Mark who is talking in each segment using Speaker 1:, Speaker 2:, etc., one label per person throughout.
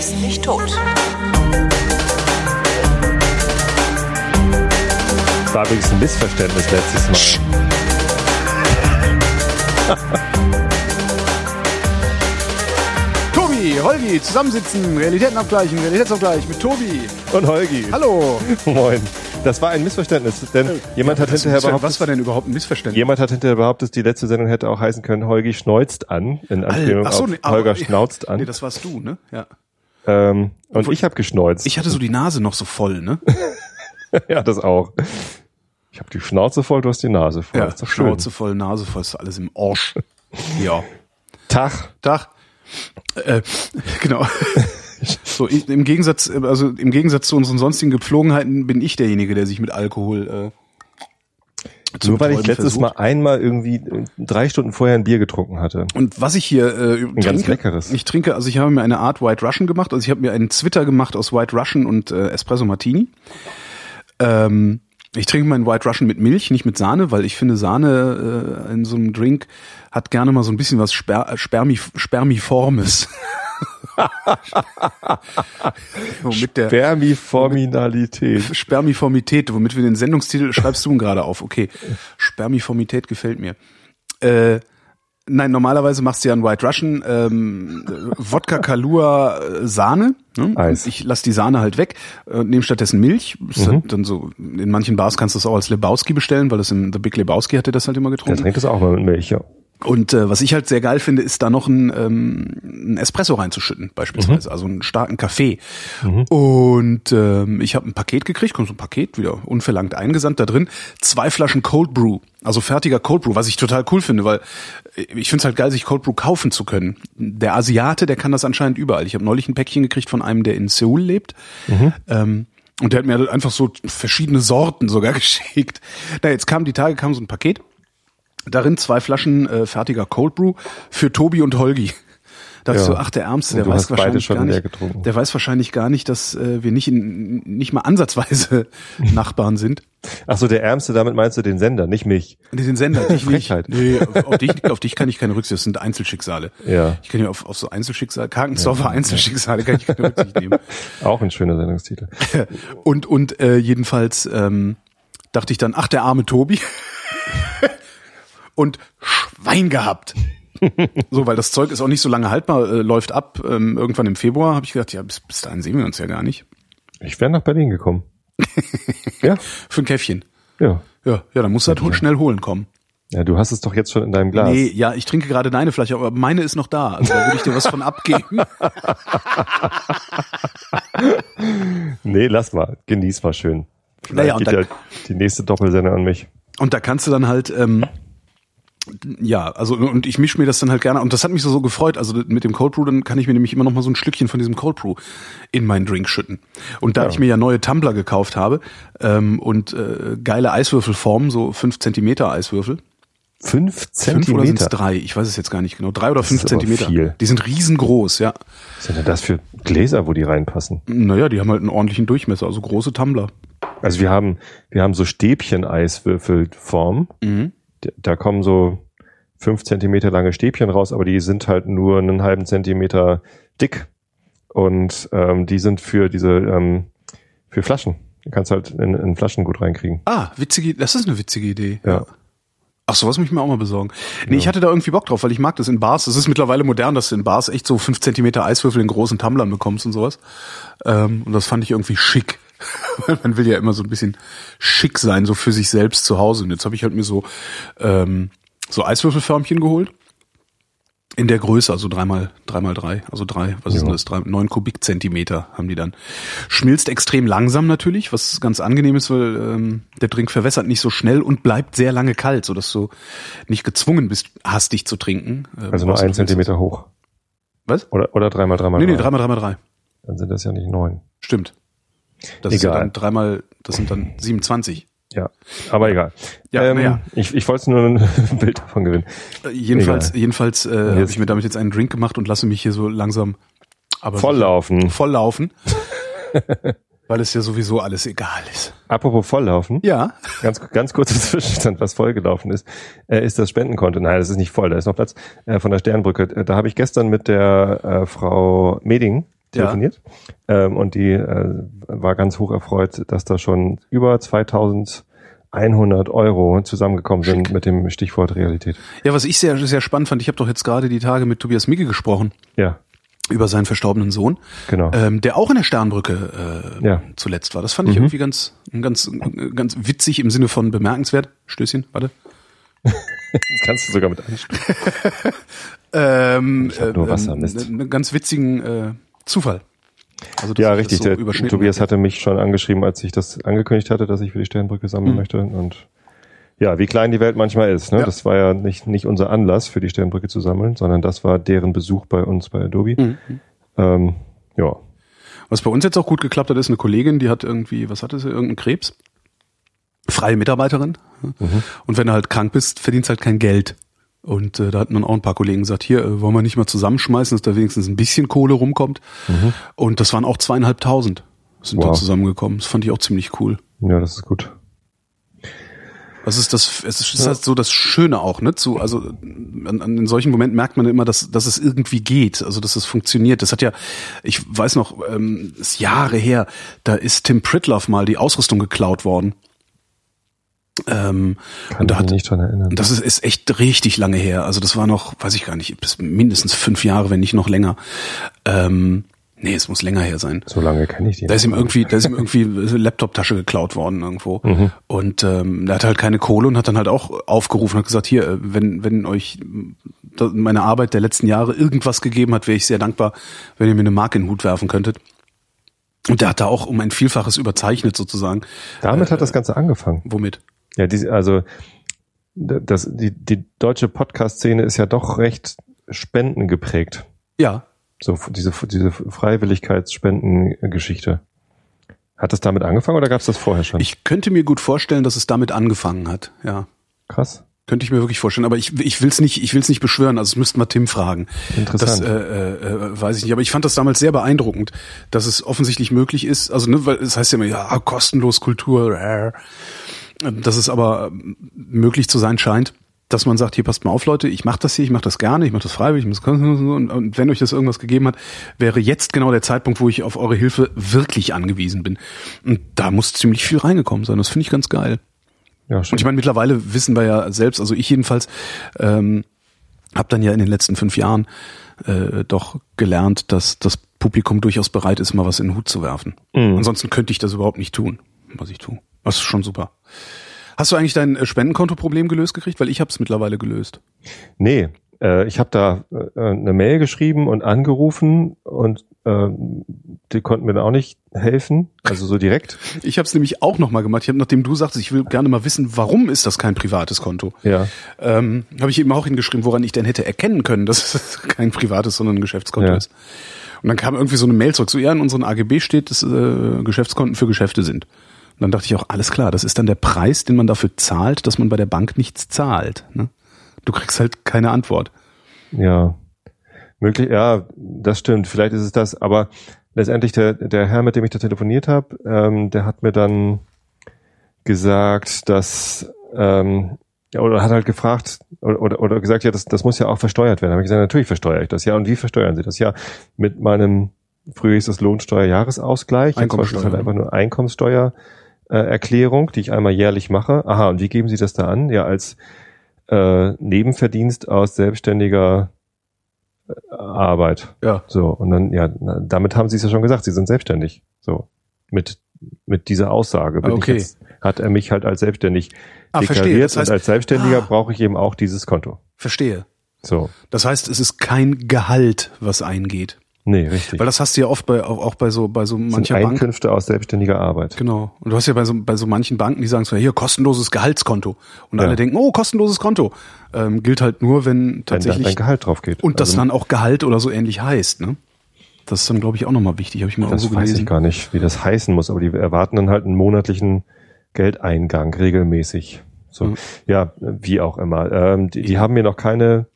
Speaker 1: ist nicht tot.
Speaker 2: Das war übrigens ein Missverständnis letztes Mal.
Speaker 3: Tobi, Holgi, zusammensitzen, Realitäten abgleichen, Realitätsabgleich mit Tobi.
Speaker 2: Und Holgi.
Speaker 3: Hallo.
Speaker 2: Moin. Das war ein Missverständnis, denn jemand hat
Speaker 3: Was,
Speaker 2: hinterher
Speaker 3: was
Speaker 2: behauptet,
Speaker 3: war denn überhaupt ein Missverständnis?
Speaker 2: jemand hat hinterher behauptet, die letzte Sendung hätte auch heißen können, Holgi schneuzt an, in Anspielung
Speaker 3: Ach so,
Speaker 2: auf
Speaker 3: nee, aber-
Speaker 2: Holger schnauzt
Speaker 3: Nee,
Speaker 2: an.
Speaker 3: das warst du, ne? Ja.
Speaker 2: Ähm, und
Speaker 3: Obwohl-
Speaker 2: ich habe geschneuzt.
Speaker 3: Ich hatte so die Nase noch so voll, ne?
Speaker 2: ja, das auch. Ich habe die Schnauze voll, du hast die Nase voll.
Speaker 3: Ja,
Speaker 2: ist doch schön.
Speaker 3: Schnauze voll, Nase voll, ist alles im Arsch. ja.
Speaker 2: Tag.
Speaker 3: Tag. Äh, genau. So, ich, im Gegensatz, also im Gegensatz zu unseren sonstigen Gepflogenheiten bin ich derjenige, der sich mit Alkohol äh,
Speaker 2: Nur weil ich letztes
Speaker 3: versucht.
Speaker 2: Mal einmal irgendwie äh, drei Stunden vorher ein Bier getrunken hatte.
Speaker 3: Und was ich hier äh, trinke,
Speaker 2: ganz leckeres.
Speaker 3: ich trinke, also ich habe mir eine Art White Russian gemacht, also ich habe mir einen Zwitter gemacht aus White Russian und äh, Espresso Martini. Ähm, ich trinke meinen White Russian mit Milch, nicht mit Sahne, weil ich finde Sahne äh, in so einem Drink hat gerne mal so ein bisschen was Sper Spermi Spermiformes. Womit der
Speaker 2: Spermiforminalität.
Speaker 3: Spermiformität, womit wir den Sendungstitel schreibst du ihn gerade auf. Okay. Spermiformität gefällt mir. Äh, nein, normalerweise machst du ja einen White Russian, ähm, Wodka Kalua äh, Sahne. Ne?
Speaker 2: Eis.
Speaker 3: Ich lass die Sahne halt weg und nehme stattdessen Milch. Ist
Speaker 2: Mhm.
Speaker 3: halt dann so, in manchen Bars kannst du es auch als Lebowski bestellen, weil das im The Big Lebowski hatte das halt immer
Speaker 2: Der
Speaker 3: getrunken.
Speaker 2: trinkt das auch mal mit Milch, ja.
Speaker 3: Und äh, was ich halt sehr geil finde, ist da noch ein, ähm, ein Espresso reinzuschütten, beispielsweise,
Speaker 2: Mhm.
Speaker 3: also einen starken Kaffee. Und ähm, ich habe ein Paket gekriegt, kommt so ein Paket wieder unverlangt eingesandt da drin, zwei Flaschen Cold Brew, also fertiger Cold Brew, was ich total cool finde, weil ich finde es halt geil, sich Cold Brew kaufen zu können. Der Asiate, der kann das anscheinend überall. Ich habe neulich ein Päckchen gekriegt von einem, der in Seoul lebt. Ähm, und der hat mir halt einfach so verschiedene Sorten sogar geschickt. Na, jetzt kam die Tage, kam so ein Paket. Darin zwei Flaschen äh, fertiger Cold Brew für Tobi und Holgi. Da dachte
Speaker 2: Ja.
Speaker 3: so, ach, der Ärmste, der weiß wahrscheinlich gar nicht, der weiß wahrscheinlich gar nicht, dass äh, wir nicht in, nicht mal ansatzweise Nachbarn sind.
Speaker 2: Ach so, der Ärmste, damit meinst du den Sender, nicht mich.
Speaker 3: Den Sender, nicht.
Speaker 2: Frechheit.
Speaker 3: Nee, auf, auf, dich, auf dich kann ich keine Rücksicht, das sind Einzelschicksale.
Speaker 2: Ja.
Speaker 3: Ich kann ja auf, auf so Einzelschicksale, Karkensdorfer Einzelschicksale kann ich keine Rücksicht nehmen.
Speaker 2: Auch ein schöner Sendungstitel.
Speaker 3: Und, und äh, jedenfalls ähm, dachte ich dann, ach, der arme Tobi. Und Schwein gehabt. so, weil das Zeug ist auch nicht so lange haltbar, äh, läuft ab. Ähm, irgendwann im Februar habe ich gedacht, ja, bis, bis dahin sehen wir uns ja gar nicht.
Speaker 2: Ich wäre nach Berlin gekommen. ja,
Speaker 3: Für ein Käffchen.
Speaker 2: ja.
Speaker 3: Ja, ja, dann musst du halt hol- schnell holen kommen.
Speaker 2: Ja, du hast es doch jetzt schon in deinem Glas.
Speaker 3: Nee, ja, ich trinke gerade deine Flasche, aber meine ist noch da. Also da würde ich dir was von abgeben.
Speaker 2: Nee, lass mal. Genieß mal schön. Vielleicht
Speaker 3: Naja, und
Speaker 2: geht ja die nächste Doppelsendung an mich.
Speaker 3: Und da kannst du dann halt, ähm, ja, also und ich mische mir das dann halt gerne und das hat mich so, so gefreut. Also mit dem Cold Brew, dann kann ich mir nämlich immer noch mal so ein Schlückchen von diesem Cold Brew in meinen Drink schütten. Und da ich mir ja neue Tumbler gekauft habe ähm, und äh, geile Eiswürfelformen, so fünf Zentimeter Eiswürfel,
Speaker 2: Fünf
Speaker 3: fünf oder sind es
Speaker 2: Zentimeter.
Speaker 3: drei? Ich weiß es jetzt gar nicht genau. Drei oder fünf
Speaker 2: ist aber
Speaker 3: Zentimeter.
Speaker 2: viel.
Speaker 3: Die sind riesengroß, ja.
Speaker 2: Was sind denn das für Gläser, wo die reinpassen?
Speaker 3: Naja, die haben halt einen ordentlichen Durchmesser, also große Tumbler.
Speaker 2: Also wir haben, wir haben so Stäbchen-Eiswürfelform.
Speaker 3: Mhm.
Speaker 2: Da- kommen so fünf Zentimeter lange Stäbchen raus, aber die sind halt nur einen halben Zentimeter dick. Und ähm, die sind für diese, ähm, für Flaschen. Du kannst halt in, in Flaschen gut reinkriegen.
Speaker 3: Ah, witzige, das ist eine witzige Idee.
Speaker 2: Ja.
Speaker 3: Ach, sowas muss ich mir auch mal besorgen. Nee, ich hatte da irgendwie Bock drauf, weil ich mag das in Bars. Es ist mittlerweile modern, dass du in Bars echt so fünf Zentimeter Eiswürfel in großen Tumblern bekommst und sowas. Ähm, und das fand ich irgendwie schick. Man will ja immer so ein bisschen schick sein, so für sich selbst zu Hause. Und jetzt habe ich halt mir so, ähm, so Eiswürfelförmchen geholt. In der Größe, also dreimal, dreimal drei, also drei, was ist denn das? Drei, neun Kubikzentimeter haben die dann. Schmilzt extrem langsam natürlich, was ganz angenehm ist, weil ähm, der Drink verwässert nicht so schnell und bleibt sehr lange kalt, sodass du nicht gezwungen bist, hastig zu trinken. äh,
Speaker 2: Also nur ein Zentimeter hoch.
Speaker 3: Was?
Speaker 2: Oder, oder dreimal, dreimal,
Speaker 3: Nee, nee,
Speaker 2: drei.
Speaker 3: dreimal, dreimal drei.
Speaker 2: Dann sind das ja nicht neun.
Speaker 3: Stimmt. Das ist ja
Speaker 2: Egal.
Speaker 3: dann dreimal, das sind dann 27.
Speaker 2: Ja, aber egal.
Speaker 3: Ja,
Speaker 2: ähm,
Speaker 3: ja.
Speaker 2: Ich, ich wollte nur ein Bild davon gewinnen.
Speaker 3: Äh, jedenfalls,
Speaker 2: Egal.
Speaker 3: jedenfalls äh, habe ich mir damit jetzt einen Drink gemacht und lasse mich hier so langsam aber
Speaker 2: Volllaufen.
Speaker 3: volllaufen. weil es ja sowieso alles egal ist.
Speaker 2: Apropos volllaufen.
Speaker 3: Ja.
Speaker 2: Ganz, ganz kurzer Zwischenstand, was vollgelaufen ist, äh, ist das Spendenkonto. Nein, das ist nicht voll, da ist noch Platz äh, von der Sternbrücke. Äh, Da habe ich gestern mit der äh, Frau Meding telefoniert. Ähm, und die äh, war ganz hoch erfreut, dass da schon über 2100 Euro zusammengekommen sind mit dem Stichwort Realität.
Speaker 3: Ja, was ich sehr, sehr spannend fand, ich habe doch jetzt gerade die Tage mit Tobias Micke gesprochen.
Speaker 2: Ja.
Speaker 3: Über seinen verstorbenen Sohn,
Speaker 2: genau.
Speaker 3: ähm, der auch in der Sternbrücke äh, ja. zuletzt war. Das fand ich mhm. irgendwie ganz, ganz, ganz witzig im Sinne von bemerkenswert. Stößchen, warte.
Speaker 2: das kannst du sogar mit ansprechen.
Speaker 3: ähm, ich hab nur Wasser, Mist. Äh, einen ganz witzigen äh, Zufall.
Speaker 2: Also ja, richtig. So der, Tobias hatte mich schon angeschrieben, als ich das angekündigt hatte, dass ich für die Sternbrücke sammeln mhm. möchte. Und ja, wie klein die Welt manchmal ist. Ne? Ja. Das war ja nicht, nicht unser Anlass, für die Sternbrücke zu sammeln, sondern das war deren Besuch bei uns bei Adobe. Mhm. Ähm, ja.
Speaker 3: Was bei uns jetzt auch gut geklappt hat, ist eine Kollegin, die hat irgendwie, was hatte sie, irgendeinen Krebs? Freie Mitarbeiterin. Mhm. Und wenn du halt krank bist, verdienst halt kein Geld. Und äh, da hatten dann auch ein paar Kollegen gesagt, hier, äh, wollen wir nicht mal zusammenschmeißen, dass da wenigstens ein bisschen Kohle rumkommt. Mhm. Und das waren auch zweieinhalbtausend sind wow. da zusammengekommen. Das fand ich auch ziemlich cool.
Speaker 2: Ja, das ist gut.
Speaker 3: Das ist das, es ist ja. halt so das Schöne auch, ne? Zu, also an, an in solchen Momenten merkt man immer, dass, dass es irgendwie geht, also dass es funktioniert. Das hat ja, ich weiß noch, ähm, ist Jahre her, da ist Tim Pritloff mal die Ausrüstung geklaut worden.
Speaker 2: Ähm, Kann und da hat, nicht dran erinnern.
Speaker 3: Das ist, ist echt richtig lange her. Also das war noch, weiß ich gar nicht, bis mindestens fünf Jahre, wenn nicht noch länger. Ähm, nee, es muss länger her sein.
Speaker 2: So lange kenne ich die.
Speaker 3: Da ist ihm irgendwie, da ist ihm irgendwie Laptop-Tasche geklaut worden irgendwo. Mhm. Und ähm, der hatte halt keine Kohle und hat dann halt auch aufgerufen und hat gesagt, hier, äh, wenn, wenn euch meine Arbeit der letzten Jahre irgendwas gegeben hat, wäre ich sehr dankbar, wenn ihr mir eine Marke in den Hut werfen könntet. Und der hat da auch um ein Vielfaches überzeichnet sozusagen.
Speaker 2: Damit äh, hat das Ganze angefangen.
Speaker 3: Womit?
Speaker 2: Ja, die, also das, die, die deutsche Podcast-Szene ist ja doch recht spendengeprägt.
Speaker 3: Ja.
Speaker 2: So diese, diese Freiwilligkeitsspendengeschichte. Hat das damit angefangen oder gab es das vorher schon?
Speaker 3: Ich könnte mir gut vorstellen, dass es damit angefangen hat, ja.
Speaker 2: Krass.
Speaker 3: Könnte ich mir wirklich vorstellen, aber ich, ich will es nicht, ich will's nicht beschwören, also es müsste mal Tim fragen.
Speaker 2: Interessant.
Speaker 3: Das äh, äh, weiß ich nicht, aber ich fand das damals sehr beeindruckend, dass es offensichtlich möglich ist, also ne, weil es heißt ja immer, ja, kostenlos Kultur, äh, dass es aber möglich zu sein scheint, dass man sagt, hier passt mal auf, Leute, ich mache das hier, ich mache das gerne, ich mache das freiwillig, ich mach das und, und wenn euch das irgendwas gegeben hat, wäre jetzt genau der Zeitpunkt, wo ich auf eure Hilfe wirklich angewiesen bin. Und da muss ziemlich viel reingekommen sein. Das finde ich ganz geil. Ja, schön. Und ich meine, mittlerweile wissen wir ja selbst, also ich jedenfalls, ähm, habe dann ja in den letzten fünf Jahren äh, doch gelernt, dass das Publikum durchaus bereit ist, mal was in den Hut zu werfen. Mhm. Ansonsten könnte ich das überhaupt nicht tun, was ich tue. Das ist schon super. Hast du eigentlich dein äh, Spendenkonto-Problem gelöst gekriegt? Weil ich habe es mittlerweile gelöst.
Speaker 2: Nee, äh, ich habe da äh, eine Mail geschrieben und angerufen und äh, die konnten mir dann auch nicht helfen, also so direkt.
Speaker 3: Ich habe es nämlich auch nochmal gemacht. Ich habe, nachdem du sagtest, ich will gerne mal wissen, warum ist das kein privates Konto?
Speaker 2: Ja.
Speaker 3: Ähm, habe ich eben auch hingeschrieben, woran ich denn hätte erkennen können, dass es kein privates, sondern ein Geschäftskonto ja. ist. Und dann kam irgendwie so eine Mail zurück. So, ja, in unseren AGB steht, dass äh, Geschäftskonten für Geschäfte sind. Und dann dachte ich auch, alles klar, das ist dann der Preis, den man dafür zahlt, dass man bei der Bank nichts zahlt. Ne? Du kriegst halt keine Antwort.
Speaker 2: Ja, möglich, ja, das stimmt. Vielleicht ist es das, aber letztendlich der, der Herr, mit dem ich da telefoniert habe, ähm, der hat mir dann gesagt, dass ähm, ja, oder hat halt gefragt oder, oder, oder gesagt, ja, das, das muss ja auch versteuert werden. Da habe ich gesagt, natürlich versteuere ich das. Ja, und wie versteuern Sie das? Ja, mit meinem, früher hieß das Lohnsteuerjahresausgleich, jetzt ist halt einfach nur Einkommenssteuer äh, Erklärung, die ich einmal jährlich mache. Aha, und wie geben Sie das da an? Ja, als äh, Nebenverdienst aus selbstständiger äh, Arbeit.
Speaker 3: Ja.
Speaker 2: So, und dann, ja, damit haben Sie es ja schon gesagt, Sie sind selbstständig. So, mit, mit dieser Aussage.
Speaker 3: Bin okay.
Speaker 2: Jetzt, hat er mich halt als selbstständig
Speaker 3: ah, deklariert das heißt,
Speaker 2: und als Selbstständiger ah, brauche ich eben auch dieses Konto.
Speaker 3: Verstehe.
Speaker 2: So.
Speaker 3: Das heißt, es ist kein Gehalt, was eingeht.
Speaker 2: Nee, richtig.
Speaker 3: Weil das hast du ja oft bei, auch, auch bei so, bei so mancher
Speaker 2: Bank. Einkünfte aus selbstständiger Arbeit.
Speaker 3: Genau. Und du hast ja bei so, bei so manchen Banken, die sagen so, hier, kostenloses Gehaltskonto. Und ja. alle denken, oh, kostenloses Konto. Ähm, gilt halt nur, wenn tatsächlich.
Speaker 2: Wenn dein Gehalt drauf geht.
Speaker 3: Und das also, dann auch Gehalt oder so ähnlich heißt, ne? Das ist dann, glaube ich, auch nochmal wichtig. Habe ich mir
Speaker 2: das
Speaker 3: so
Speaker 2: gelesen. weiß ich gar nicht, wie das heißen muss, aber die erwarten dann halt einen monatlichen Geldeingang regelmäßig. So, mhm. ja, wie auch immer. Ähm, die, die haben mir noch keine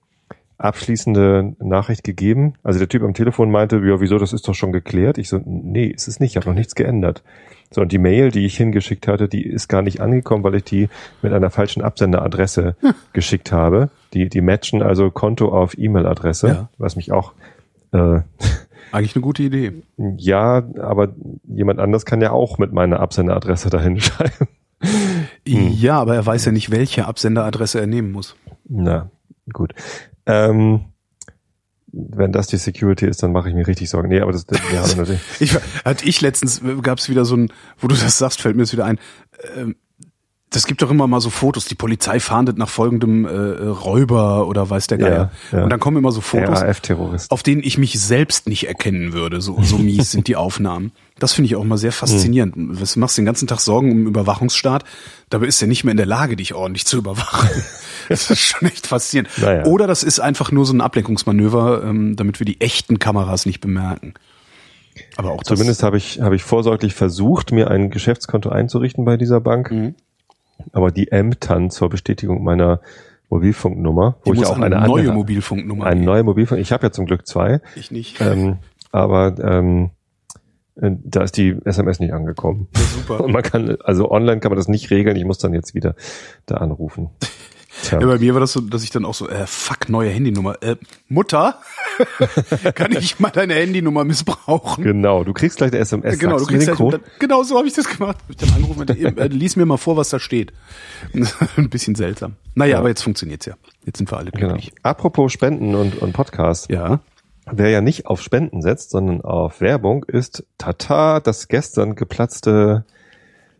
Speaker 2: abschließende Nachricht gegeben. Also der Typ am Telefon meinte, ja, wieso, das ist doch schon geklärt. Ich so, nee, ist es nicht, ich habe noch nichts geändert. So, und die Mail, die ich hingeschickt hatte, die ist gar nicht angekommen, weil ich die mit einer falschen Absenderadresse hm. geschickt habe. Die, die matchen also Konto auf E-Mail-Adresse, ja. was mich auch äh,
Speaker 3: Eigentlich eine gute Idee.
Speaker 2: Ja, aber jemand anders kann ja auch mit meiner Absenderadresse dahin schreiben.
Speaker 3: Ja, aber er weiß ja nicht, welche Absenderadresse er nehmen muss.
Speaker 2: Na, gut. Ähm, wenn das die Security ist, dann mache ich mir richtig Sorgen. Nee, aber das, das ja, natürlich.
Speaker 3: Ich, hatte ich letztens, gab es wieder so ein, wo du das sagst, fällt mir jetzt wieder ein, ähm, das gibt doch immer mal so Fotos, die Polizei fahndet nach folgendem äh, Räuber oder weiß der Geier.
Speaker 2: Ja, ja.
Speaker 3: Und dann kommen immer so Fotos, auf denen ich mich selbst nicht erkennen würde. So, so mies sind die Aufnahmen. Das finde ich auch mal sehr faszinierend.
Speaker 2: Hm.
Speaker 3: Was machst du den ganzen Tag Sorgen um den Überwachungsstaat? Dabei ist er nicht mehr in der Lage, dich ordentlich zu überwachen. Das ist schon echt faszinierend.
Speaker 2: Naja.
Speaker 3: Oder das ist einfach nur so ein Ablenkungsmanöver, ähm, damit wir die echten Kameras nicht bemerken. Aber auch
Speaker 2: Zumindest habe ich, habe ich vorsorglich versucht, mir ein Geschäftskonto einzurichten bei dieser Bank.
Speaker 3: Mhm.
Speaker 2: Aber die ämtern zur Bestätigung meiner Mobilfunknummer, wo
Speaker 3: die
Speaker 2: ich auch
Speaker 3: eine,
Speaker 2: eine,
Speaker 3: neue
Speaker 2: andere,
Speaker 3: Mobilfunknummer.
Speaker 2: eine
Speaker 3: geben.
Speaker 2: neue Mobilfunk. Ich habe ja zum Glück zwei,
Speaker 3: Ich nicht.
Speaker 2: ähm, aber ähm, äh, da ist die SMS nicht angekommen.
Speaker 3: Super.
Speaker 2: Und man kann, also online kann man das nicht regeln. Ich muss dann jetzt wieder da anrufen. Tja.
Speaker 3: Ja, bei mir war das so, dass ich dann auch so, äh, fuck, neue Handynummer. Äh, Mutter, kann ich mal deine Handynummer missbrauchen?
Speaker 2: Genau, du kriegst gleich eine SMS.
Speaker 3: Genau, du kriegst
Speaker 2: den
Speaker 3: halt, dann, genau so habe ich das gemacht. Hab ich dann angerufen, und, äh, lies mir mal vor, was da steht. Ein bisschen seltsam. Naja,
Speaker 2: Ja.
Speaker 3: aber jetzt funktioniert's ja. Jetzt sind wir alle
Speaker 2: Genau.
Speaker 3: glücklich.
Speaker 2: Apropos Spenden und, und Podcast.
Speaker 3: Ja.
Speaker 2: Wer ja nicht auf Spenden setzt, sondern auf Werbung, ist Tata, das gestern geplatzte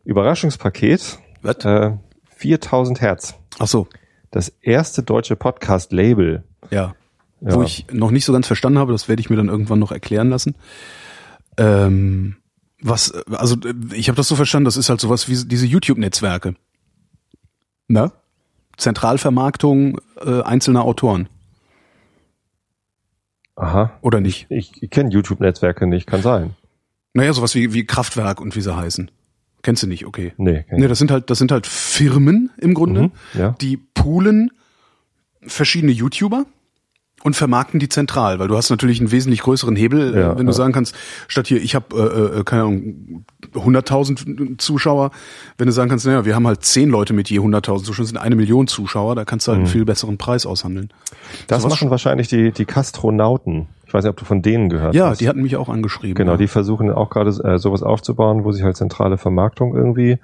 Speaker 2: Überraschungspaket.
Speaker 3: Was?
Speaker 2: Äh, 4000 Hertz.
Speaker 3: Ach so.
Speaker 2: Das erste deutsche Podcast-Label.
Speaker 3: Ja.
Speaker 2: Ja.
Speaker 3: Wo ich noch nicht so ganz verstanden habe, das werde ich mir dann irgendwann noch erklären lassen. Ähm, was, also ich habe das so verstanden, das ist halt sowas wie diese YouTube-Netzwerke. Ne? Zentralvermarktung äh, einzelner Autoren.
Speaker 2: Aha.
Speaker 3: Oder nicht?
Speaker 2: Ich, ich kenne YouTube-Netzwerke nicht, kann sein.
Speaker 3: Naja, sowas wie, wie Kraftwerk und wie sie heißen. Kennst du nicht, okay.
Speaker 2: Nee,
Speaker 3: Nee, das sind halt, das sind halt Firmen im Grunde,
Speaker 2: Mhm, ja.
Speaker 3: die poolen verschiedene YouTuber und vermarkten die zentral, weil du hast natürlich einen wesentlich größeren Hebel,
Speaker 2: Ja,
Speaker 3: äh, wenn du
Speaker 2: ja.
Speaker 3: sagen kannst, statt hier, ich habe, äh, äh, keine Ahnung, 100.000 Zuschauer, wenn du sagen kannst, naja, wir haben halt 10 Leute mit je 100.000 Zuschauern, das sind eine Million Zuschauer, da kannst du halt einen viel besseren Preis aushandeln.
Speaker 2: Mhm. Das
Speaker 3: sowas
Speaker 2: machen wahrscheinlich die, die Kastronauten. Ich weiß nicht, ob du von denen gehört
Speaker 3: Ja,
Speaker 2: hast.
Speaker 3: die hatten mich auch angeschrieben.
Speaker 2: Genau,
Speaker 3: ja.
Speaker 2: die versuchen auch gerade äh, sowas aufzubauen, wo sie halt zentrale Vermarktung irgendwie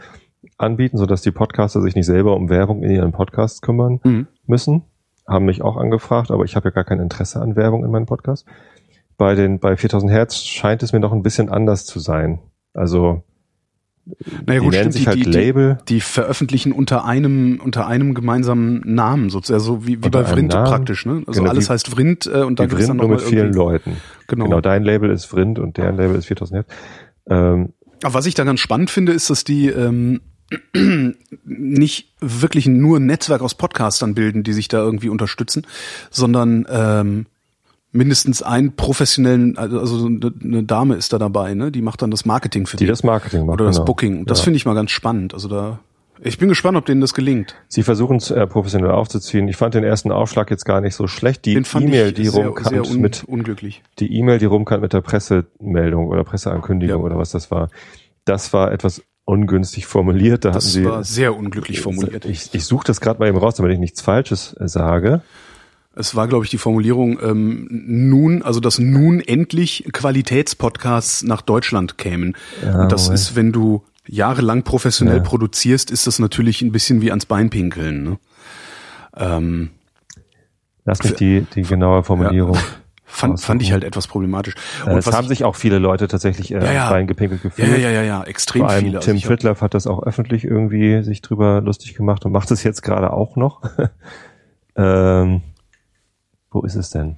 Speaker 2: anbieten, sodass die Podcaster sich nicht selber um Werbung in ihren Podcasts kümmern
Speaker 3: Mhm.
Speaker 2: müssen. Haben mich auch angefragt, aber ich habe ja gar kein Interesse an Werbung in meinem Podcast. Bei den bei 4000 Hertz scheint es mir noch ein bisschen anders zu sein. Also
Speaker 3: naja,
Speaker 2: die nennen sich halt Label.
Speaker 3: Die, die veröffentlichen unter einem unter einem gemeinsamen Namen, sozusagen, so wie, wie
Speaker 2: Unter
Speaker 3: bei Vrind praktisch, ne? Also
Speaker 2: Genau,
Speaker 3: alles
Speaker 2: die-
Speaker 3: heißt Vrind äh, und da
Speaker 2: die
Speaker 3: gibt's dann noch
Speaker 2: mit vielen Leuten.
Speaker 3: Genau.
Speaker 2: Genau, dein Label ist Vrind und deren Label ist 4000 Hertz. Ähm,
Speaker 3: Aber was ich da ganz spannend finde, ist, dass die ähm, nicht wirklich nur ein Netzwerk aus Podcastern bilden, die sich da irgendwie unterstützen, sondern ähm, mindestens einen professionellen, also also eine Dame ist da dabei, ne? Die macht dann das Marketing für
Speaker 2: die das Marketing machen.
Speaker 3: oder das
Speaker 2: genau.
Speaker 3: Booking. Das
Speaker 2: Ja.
Speaker 3: finde ich mal ganz spannend. Also da, ich bin gespannt, ob denen das gelingt.
Speaker 2: Sie versuchen es äh, professionell aufzuziehen. Ich fand den ersten Aufschlag jetzt gar nicht so schlecht. Die E-Mail, die
Speaker 3: sehr, sehr
Speaker 2: rumkam
Speaker 3: un
Speaker 2: mit
Speaker 3: unglücklich.
Speaker 2: die E-Mail, die rumkam mit der Pressemeldung oder Presseankündigung
Speaker 3: Ja.
Speaker 2: oder was das war, das war etwas ungünstig formuliert. Da hatten
Speaker 3: Das
Speaker 2: sie
Speaker 3: war sehr unglücklich formuliert.
Speaker 2: Ich, ich suche das gerade mal eben raus, damit ich nichts Falsches äh, sage.
Speaker 3: Es war, glaube ich, die Formulierung, ähm, nun, also dass nun endlich Qualitätspodcasts nach Deutschland kämen.
Speaker 2: Ja,
Speaker 3: Und das
Speaker 2: Moment.
Speaker 3: ist, wenn du jahrelang professionell
Speaker 2: Ja.
Speaker 3: produzierst, ist das natürlich ein bisschen wie ans Bein pinkeln. Ne? Ähm,
Speaker 2: Lass mich die, die genaue Formulierung.
Speaker 3: fand,
Speaker 2: Aussuchen.
Speaker 3: fand ich halt etwas problematisch.
Speaker 2: Äh, es
Speaker 3: was
Speaker 2: haben
Speaker 3: ich-
Speaker 2: sich auch viele Leute tatsächlich äh,
Speaker 3: Ja, ja.
Speaker 2: reingepinkelt
Speaker 3: ja,
Speaker 2: gefühlt.
Speaker 3: ja, ja, ja, ja, extrem
Speaker 2: Vor allem
Speaker 3: viele. Also
Speaker 2: Tim Pritloff hat das auch öffentlich irgendwie sich drüber lustig gemacht und macht es jetzt gerade auch noch. ähm, wo ist es denn?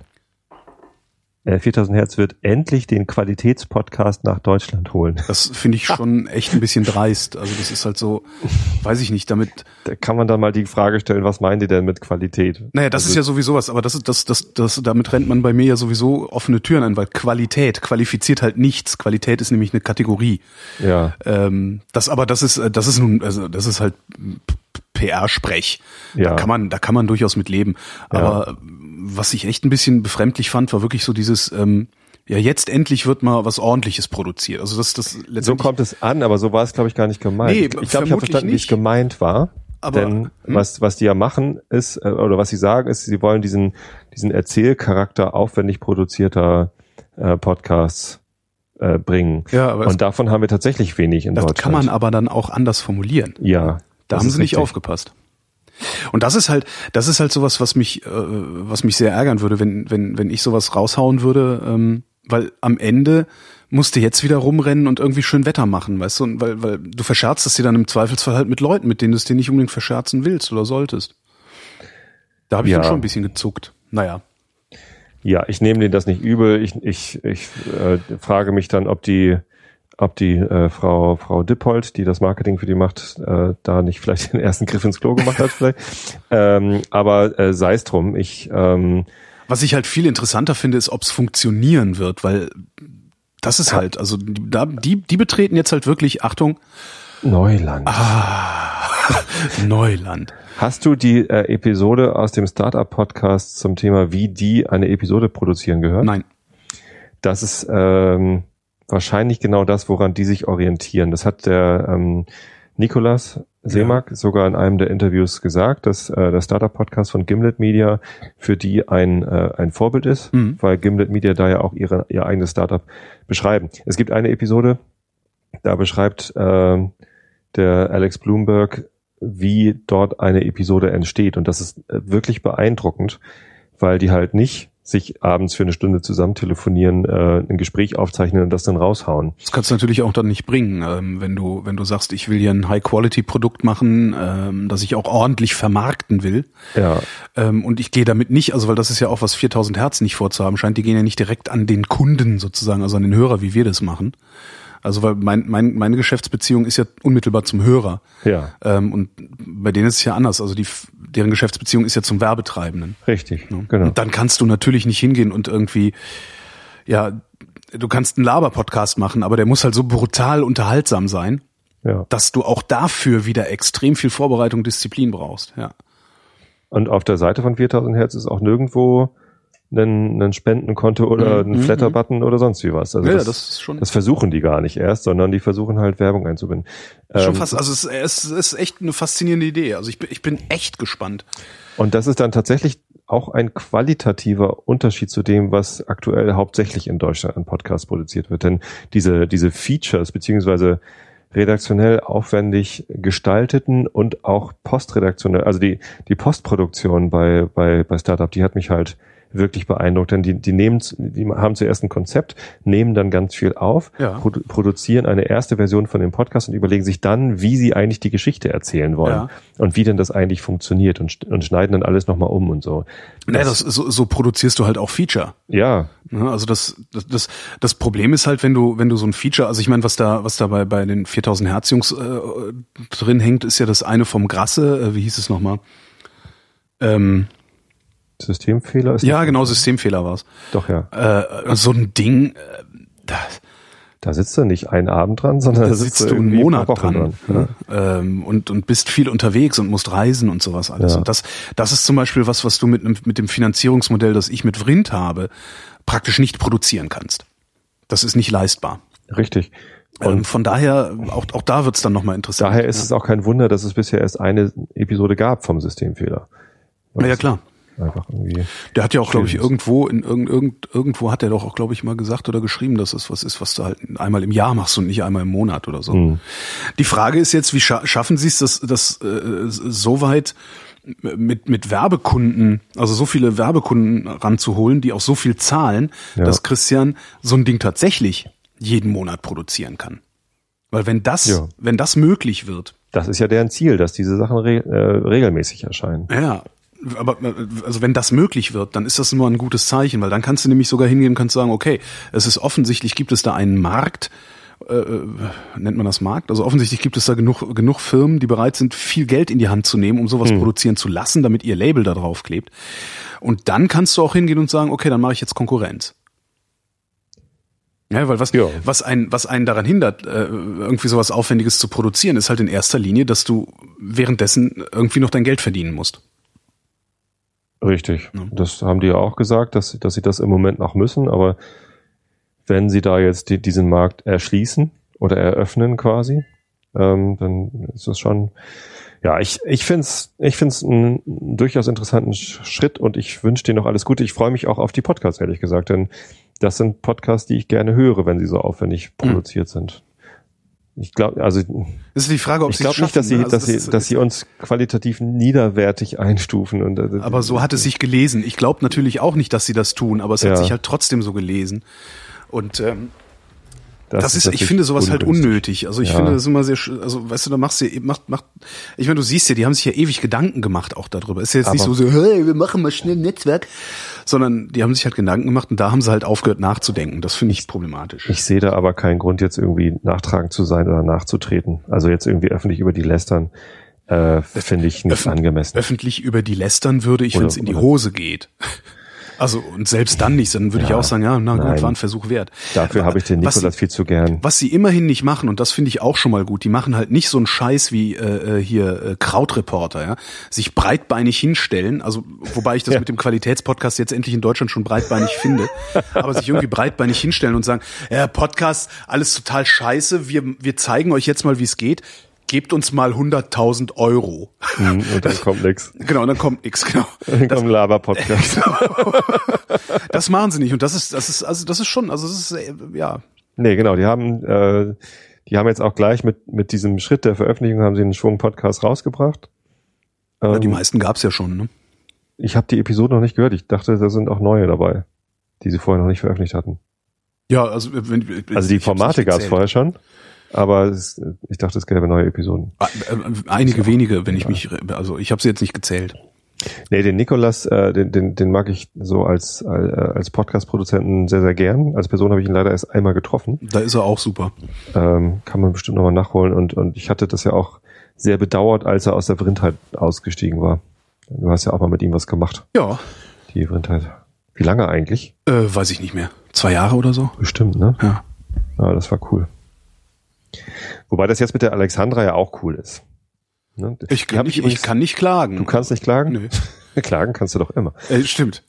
Speaker 2: Äh, 4000 Hertz wird endlich den Qualitätspodcast nach Deutschland holen.
Speaker 3: Das finde ich schon echt ein bisschen dreist. Also das ist halt so, weiß ich nicht, damit.
Speaker 2: Da kann man dann mal die Frage stellen, was meinen die denn mit Qualität?
Speaker 3: Naja, das ist ja sowieso was, aber das ist das, das, das, damit rennt man bei mir ja sowieso offene Türen ein, weil Qualität qualifiziert halt nichts. Qualität ist nämlich eine Kategorie.
Speaker 2: Ja,
Speaker 3: Ähm, das aber das ist äh, das ist nun also das ist halt PR-Sprech.
Speaker 2: Ja.
Speaker 3: Da kann man da kann man durchaus mit leben. Aber äh, was ich echt ein bisschen befremdlich fand, war wirklich so dieses ähm, ja jetzt endlich wird mal was Ordentliches produziert. Also das das
Speaker 2: so
Speaker 3: letztendlich
Speaker 2: kommt es an, aber so war es, glaube ich, gar nicht gemeint.
Speaker 3: Nee,
Speaker 2: ich glaube, ich habe verstanden, wie es
Speaker 3: nicht.
Speaker 2: gemeint war.
Speaker 3: Aber-
Speaker 2: Denn
Speaker 3: hm?
Speaker 2: was, was die ja machen ist, äh, oder was sie sagen, ist, sie wollen diesen, diesen Erzählcharakter aufwendig produzierter äh, Podcasts äh, bringen.
Speaker 3: Ja, aber
Speaker 2: Und davon haben wir tatsächlich wenig in
Speaker 3: das
Speaker 2: Deutschland.
Speaker 3: kann man aber dann auch anders formulieren.
Speaker 2: ja.
Speaker 3: Da
Speaker 2: das
Speaker 3: haben sie nicht
Speaker 2: richtig.
Speaker 3: aufgepasst. Und das ist halt, das ist halt sowas, was mich, äh, was mich sehr ärgern würde, wenn, wenn, wenn ich sowas raushauen würde, ähm, weil am Ende musst du jetzt wieder rumrennen und irgendwie schön Wetter machen, weißt du, und weil, weil du verscherzt es dir dann im Zweifelsfall halt mit Leuten, mit denen du es dir nicht unbedingt verscherzen willst oder solltest. Da habe ich
Speaker 2: Ja.
Speaker 3: dann schon ein bisschen gezuckt. Naja.
Speaker 2: Ja, ich nehme denen das nicht übel. Ich, ich, ich äh, frage mich dann, ob die, ob die äh, Frau Frau Dippold, die das Marketing für die macht, äh, da nicht vielleicht den ersten Griff ins Klo gemacht hat, vielleicht. Ähm, aber äh, sei es drum. Ich ähm,
Speaker 3: Was ich halt viel interessanter finde, ist, ob es funktionieren wird, weil das ist halt, also die, da, die, die betreten jetzt halt wirklich, Achtung,
Speaker 2: Neuland.
Speaker 3: Neuland.
Speaker 2: Hast du die äh, Episode aus dem Startup Podcast zum Thema, wie die eine Episode produzieren gehört?
Speaker 3: Nein.
Speaker 2: Das ist ähm, wahrscheinlich genau das, woran die sich orientieren. Das hat der ähm, Nikolas Seemack sogar in einem der Interviews gesagt, dass äh, der Startup-Podcast von Gimlet Media für die ein, äh, ein Vorbild ist,
Speaker 3: Mhm.
Speaker 2: weil Gimlet Media da ja auch ihre, ihr eigenes Startup beschreiben. Es gibt eine Episode, da beschreibt ähm, der Alex Bloomberg, wie dort eine Episode entsteht. Und das ist äh, wirklich beeindruckend, weil die halt nicht sich abends für eine Stunde zusammen telefonieren, äh, ein Gespräch aufzeichnen und das dann raushauen.
Speaker 3: Das kannst du natürlich auch dann nicht bringen, ähm, wenn du, wenn du sagst, ich will hier ein High-Quality-Produkt machen, ähm, das ich auch ordentlich vermarkten will.
Speaker 2: Ja,
Speaker 3: Ähm, und ich gehe damit nicht, also weil das ist ja auch was 4000 Hertz nicht vorzuhaben scheint, die gehen ja nicht direkt an den Kunden sozusagen, also an den Hörer, wie wir das machen. Also weil mein, mein, meine Geschäftsbeziehung ist ja unmittelbar zum Hörer.
Speaker 2: ja,
Speaker 3: Ähm, und bei denen ist es ja anders. Also die, deren Geschäftsbeziehung ist ja zum Werbetreibenden.
Speaker 2: richtig,
Speaker 3: Ne?
Speaker 2: genau.
Speaker 3: Und dann kannst du natürlich nicht hingehen und irgendwie, ja, du kannst einen Laber-Podcast machen, aber der muss halt so brutal unterhaltsam sein,
Speaker 2: Ja.
Speaker 3: dass du auch dafür wieder extrem viel Vorbereitung und Disziplin brauchst. Ja.
Speaker 2: Und auf der Seite von 4000 Hertz ist auch nirgendwo ein, ein Spendenkonto oder
Speaker 3: Mhm,
Speaker 2: ein
Speaker 3: mhm,
Speaker 2: Flatter-Button oder sonst wie was. Also
Speaker 3: ja,
Speaker 2: das,
Speaker 3: das ist schon,
Speaker 2: das versuchen die gar nicht erst, sondern die versuchen halt Werbung einzubinden.
Speaker 3: schon
Speaker 2: Ähm,
Speaker 3: fast, also es, es ist echt eine faszinierende Idee. Also ich bin, ich bin echt gespannt.
Speaker 2: Und das ist dann tatsächlich auch ein qualitativer Unterschied zu dem, was aktuell hauptsächlich in Deutschland an Podcasts produziert wird. Denn diese, diese Features beziehungsweise redaktionell aufwendig gestalteten und auch postredaktionell, also die, die Postproduktion bei, bei, bei Startup, die hat mich halt wirklich beeindruckt, denn die, die nehmen, die haben zuerst ein Konzept, nehmen dann ganz viel auf,
Speaker 3: Ja.
Speaker 2: produ produzieren eine erste Version von dem Podcast und überlegen sich dann, wie sie eigentlich die Geschichte erzählen wollen
Speaker 3: Ja.
Speaker 2: und wie denn das eigentlich funktioniert und, und schneiden dann alles nochmal um und so.
Speaker 3: Nee, das, so, so produzierst du halt auch Feature.
Speaker 2: Ja,
Speaker 3: Ne, Also das, das, das, das Problem ist halt, wenn du, wenn du so ein Feature, also ich meine, was da, was da bei, bei den 4000 Hertz Jungs äh, drin hängt, ist ja das eine vom Grasse, äh, wie hieß es nochmal? Ähm,
Speaker 2: Systemfehler ist
Speaker 3: ja,
Speaker 2: das-
Speaker 3: genau, Systemfehler war's.
Speaker 2: Doch, ja.
Speaker 3: Äh, so ein Ding, äh, da,
Speaker 2: Da sitzt du nicht einen Abend dran, sondern
Speaker 3: da sitzt
Speaker 2: sitzt
Speaker 3: du einen Monat dran,
Speaker 2: dran.
Speaker 3: ne? ähm, und, und bist viel unterwegs und musst reisen und sowas alles.
Speaker 2: Ja.
Speaker 3: Und das, das ist zum Beispiel was, was du mit, mit dem Finanzierungsmodell, das ich mit Vrind habe, praktisch nicht produzieren kannst. Das ist nicht leistbar.
Speaker 2: Ja. Richtig.
Speaker 3: Und
Speaker 2: Und
Speaker 3: von daher, auch, auch da wird's dann nochmal interessant.
Speaker 2: daher ist
Speaker 3: ja.
Speaker 2: es auch kein Wunder, dass es bisher erst eine Episode gab vom Systemfehler.
Speaker 3: Ja, ja, klar.
Speaker 2: Einfach irgendwie.
Speaker 3: Der hat ja auch, glaube ich, irgendwo, in irgend, irgend, irgendwo hat er doch auch, glaube ich, mal gesagt oder geschrieben, dass es was ist, was du halt einmal im Jahr machst und nicht einmal im Monat oder so.
Speaker 2: Mhm.
Speaker 3: Die Frage ist jetzt, wie scha schaffen Sie es, das, das äh, so weit mit, mit Werbekunden, also so viele Werbekunden ranzuholen, die auch so viel zahlen,
Speaker 2: Ja.
Speaker 3: dass Christian so ein Ding tatsächlich jeden Monat produzieren kann. Weil wenn das,
Speaker 2: Ja.
Speaker 3: wenn das möglich wird,
Speaker 2: Das ist ja deren Ziel, dass diese Sachen re äh, regelmäßig erscheinen.
Speaker 3: Ja, aber äh, also wenn das möglich wird, dann ist das immer ein gutes Zeichen, weil dann kannst du nämlich sogar hingehen und kannst sagen, okay, es ist offensichtlich, gibt es da einen Markt, äh, äh, nennt man das Markt? Also offensichtlich gibt es da genug, genug Firmen, die bereit sind, viel Geld in die Hand zu nehmen, um sowas produzieren zu lassen, damit ihr Label da drauf klebt. Und dann kannst du auch hingehen und sagen, okay, dann mache ich jetzt Konkurrenz. Ja, weil was,
Speaker 2: Ja.
Speaker 3: was, ein, was einen daran hindert, äh, irgendwie sowas Aufwendiges zu produzieren, ist halt in erster Linie, dass du währenddessen irgendwie noch dein Geld verdienen musst.
Speaker 2: Richtig.
Speaker 3: Ja.
Speaker 2: Das haben die ja auch gesagt, dass, dass sie das im Moment noch müssen, aber wenn sie da jetzt die, diesen Markt erschließen oder eröffnen quasi, ähm, dann ist das schon, ja, ich, ich finde es ich find's einen durchaus interessanten Sch- Schritt und ich wünsche dir noch alles Gute. Ich freue mich auch auf die Podcasts, ehrlich gesagt, denn das sind Podcasts, die ich gerne höre, wenn sie so aufwendig produziert mhm. sind. Ich glaube, also
Speaker 3: das ist die Frage, ob
Speaker 2: ich glaube nicht, dass sie, also dass das sie, dass sie uns qualitativ niederwertig einstufen. Und
Speaker 3: äh, aber so hat es sich gelesen. Ich glaube natürlich auch nicht, dass sie das tun, aber es ja. hat sich halt trotzdem so gelesen. Und ähm, das, das ist, ist ich finde sowas halt halt unnötig. Also ich ja. finde das immer sehr, also weißt du, da machst du, macht, macht, ich meine, du siehst ja, die haben sich ja ewig Gedanken gemacht auch darüber. Ist ja jetzt Aber nicht so, so, hey, wir machen mal schnell ein Netzwerk, sondern die haben sich halt Gedanken gemacht und da haben sie halt aufgehört nachzudenken. Das finde ich problematisch.
Speaker 2: Ich sehe da aber keinen Grund, jetzt irgendwie nachtragend zu sein oder nachzutreten. Also jetzt irgendwie öffentlich über die lästern, äh, finde ich nicht Öff angemessen.
Speaker 3: Öffentlich über die lästern würde ich, wenn es in die Hose geht. Also und selbst dann nicht, dann würde ja, ich auch sagen, ja, na gut, nein. war ein Versuch wert.
Speaker 2: Dafür habe ich den Nikolas viel zu gern.
Speaker 3: Was sie immerhin nicht machen, und das finde ich auch schon mal gut, die machen halt nicht so einen Scheiß wie äh, äh hier äh, Krautreporter, ja, sich breitbeinig hinstellen, also wobei ich das ja. mit dem Qualitätspodcast jetzt endlich in Deutschland schon breitbeinig finde, aber sich irgendwie breitbeinig hinstellen und sagen, ja, Podcast, alles total scheiße, wir, wir zeigen euch jetzt mal, wie es geht gebt uns mal 100.000 Euro.
Speaker 2: Mhm, und dann kommt nix.
Speaker 3: Genau, und dann kommt nix, genau.
Speaker 2: Dann kommt ein Laber-Podcast.
Speaker 3: Das machen sie nicht und das ist, das ist, also das ist schon, also das ist, äh, ja.
Speaker 2: Nee, genau, die haben, äh, die haben jetzt auch gleich mit, mit diesem Schritt der Veröffentlichung haben sie einen Schwung Podcast rausgebracht.
Speaker 3: Ja, die ähm, meisten gab's ja schon, ne?
Speaker 2: Ich habe die Episode noch nicht gehört. Ich dachte, da sind auch neue dabei, die sie vorher noch nicht veröffentlicht hatten.
Speaker 3: Ja, also wenn,
Speaker 2: also die Formate gab's vorher schon. Aber es, ich dachte, es gäbe neue Episoden.
Speaker 3: Ah, äh, einige wenige, wenn ich mich, also ich habe sie jetzt nicht gezählt.
Speaker 2: Nee, den Nikolas, äh, den, den, den mag ich so als, äh, als Podcast-Produzenten sehr, sehr gern. Als Person habe ich ihn leider erst einmal getroffen.
Speaker 3: Da ist er auch super.
Speaker 2: Ähm, kann man bestimmt nochmal nachholen. Und, und ich hatte das ja auch sehr bedauert, als er aus der Vrindheit ausgestiegen war. Du hast ja auch mal mit ihm was gemacht.
Speaker 3: Ja.
Speaker 2: Die Vrindheit. Wie lange eigentlich?
Speaker 3: Äh, weiß ich nicht mehr. Zwei Jahre oder so?
Speaker 2: Bestimmt, ne?
Speaker 3: Ja.
Speaker 2: Ja, das war cool. Wobei das jetzt mit der Alexandra ja auch cool ist.
Speaker 3: Ne? Ich, kann nicht, übrigens, ich kann nicht klagen.
Speaker 2: Du kannst nicht klagen?
Speaker 3: Nö.
Speaker 2: klagen kannst du doch immer.
Speaker 3: Äh, stimmt.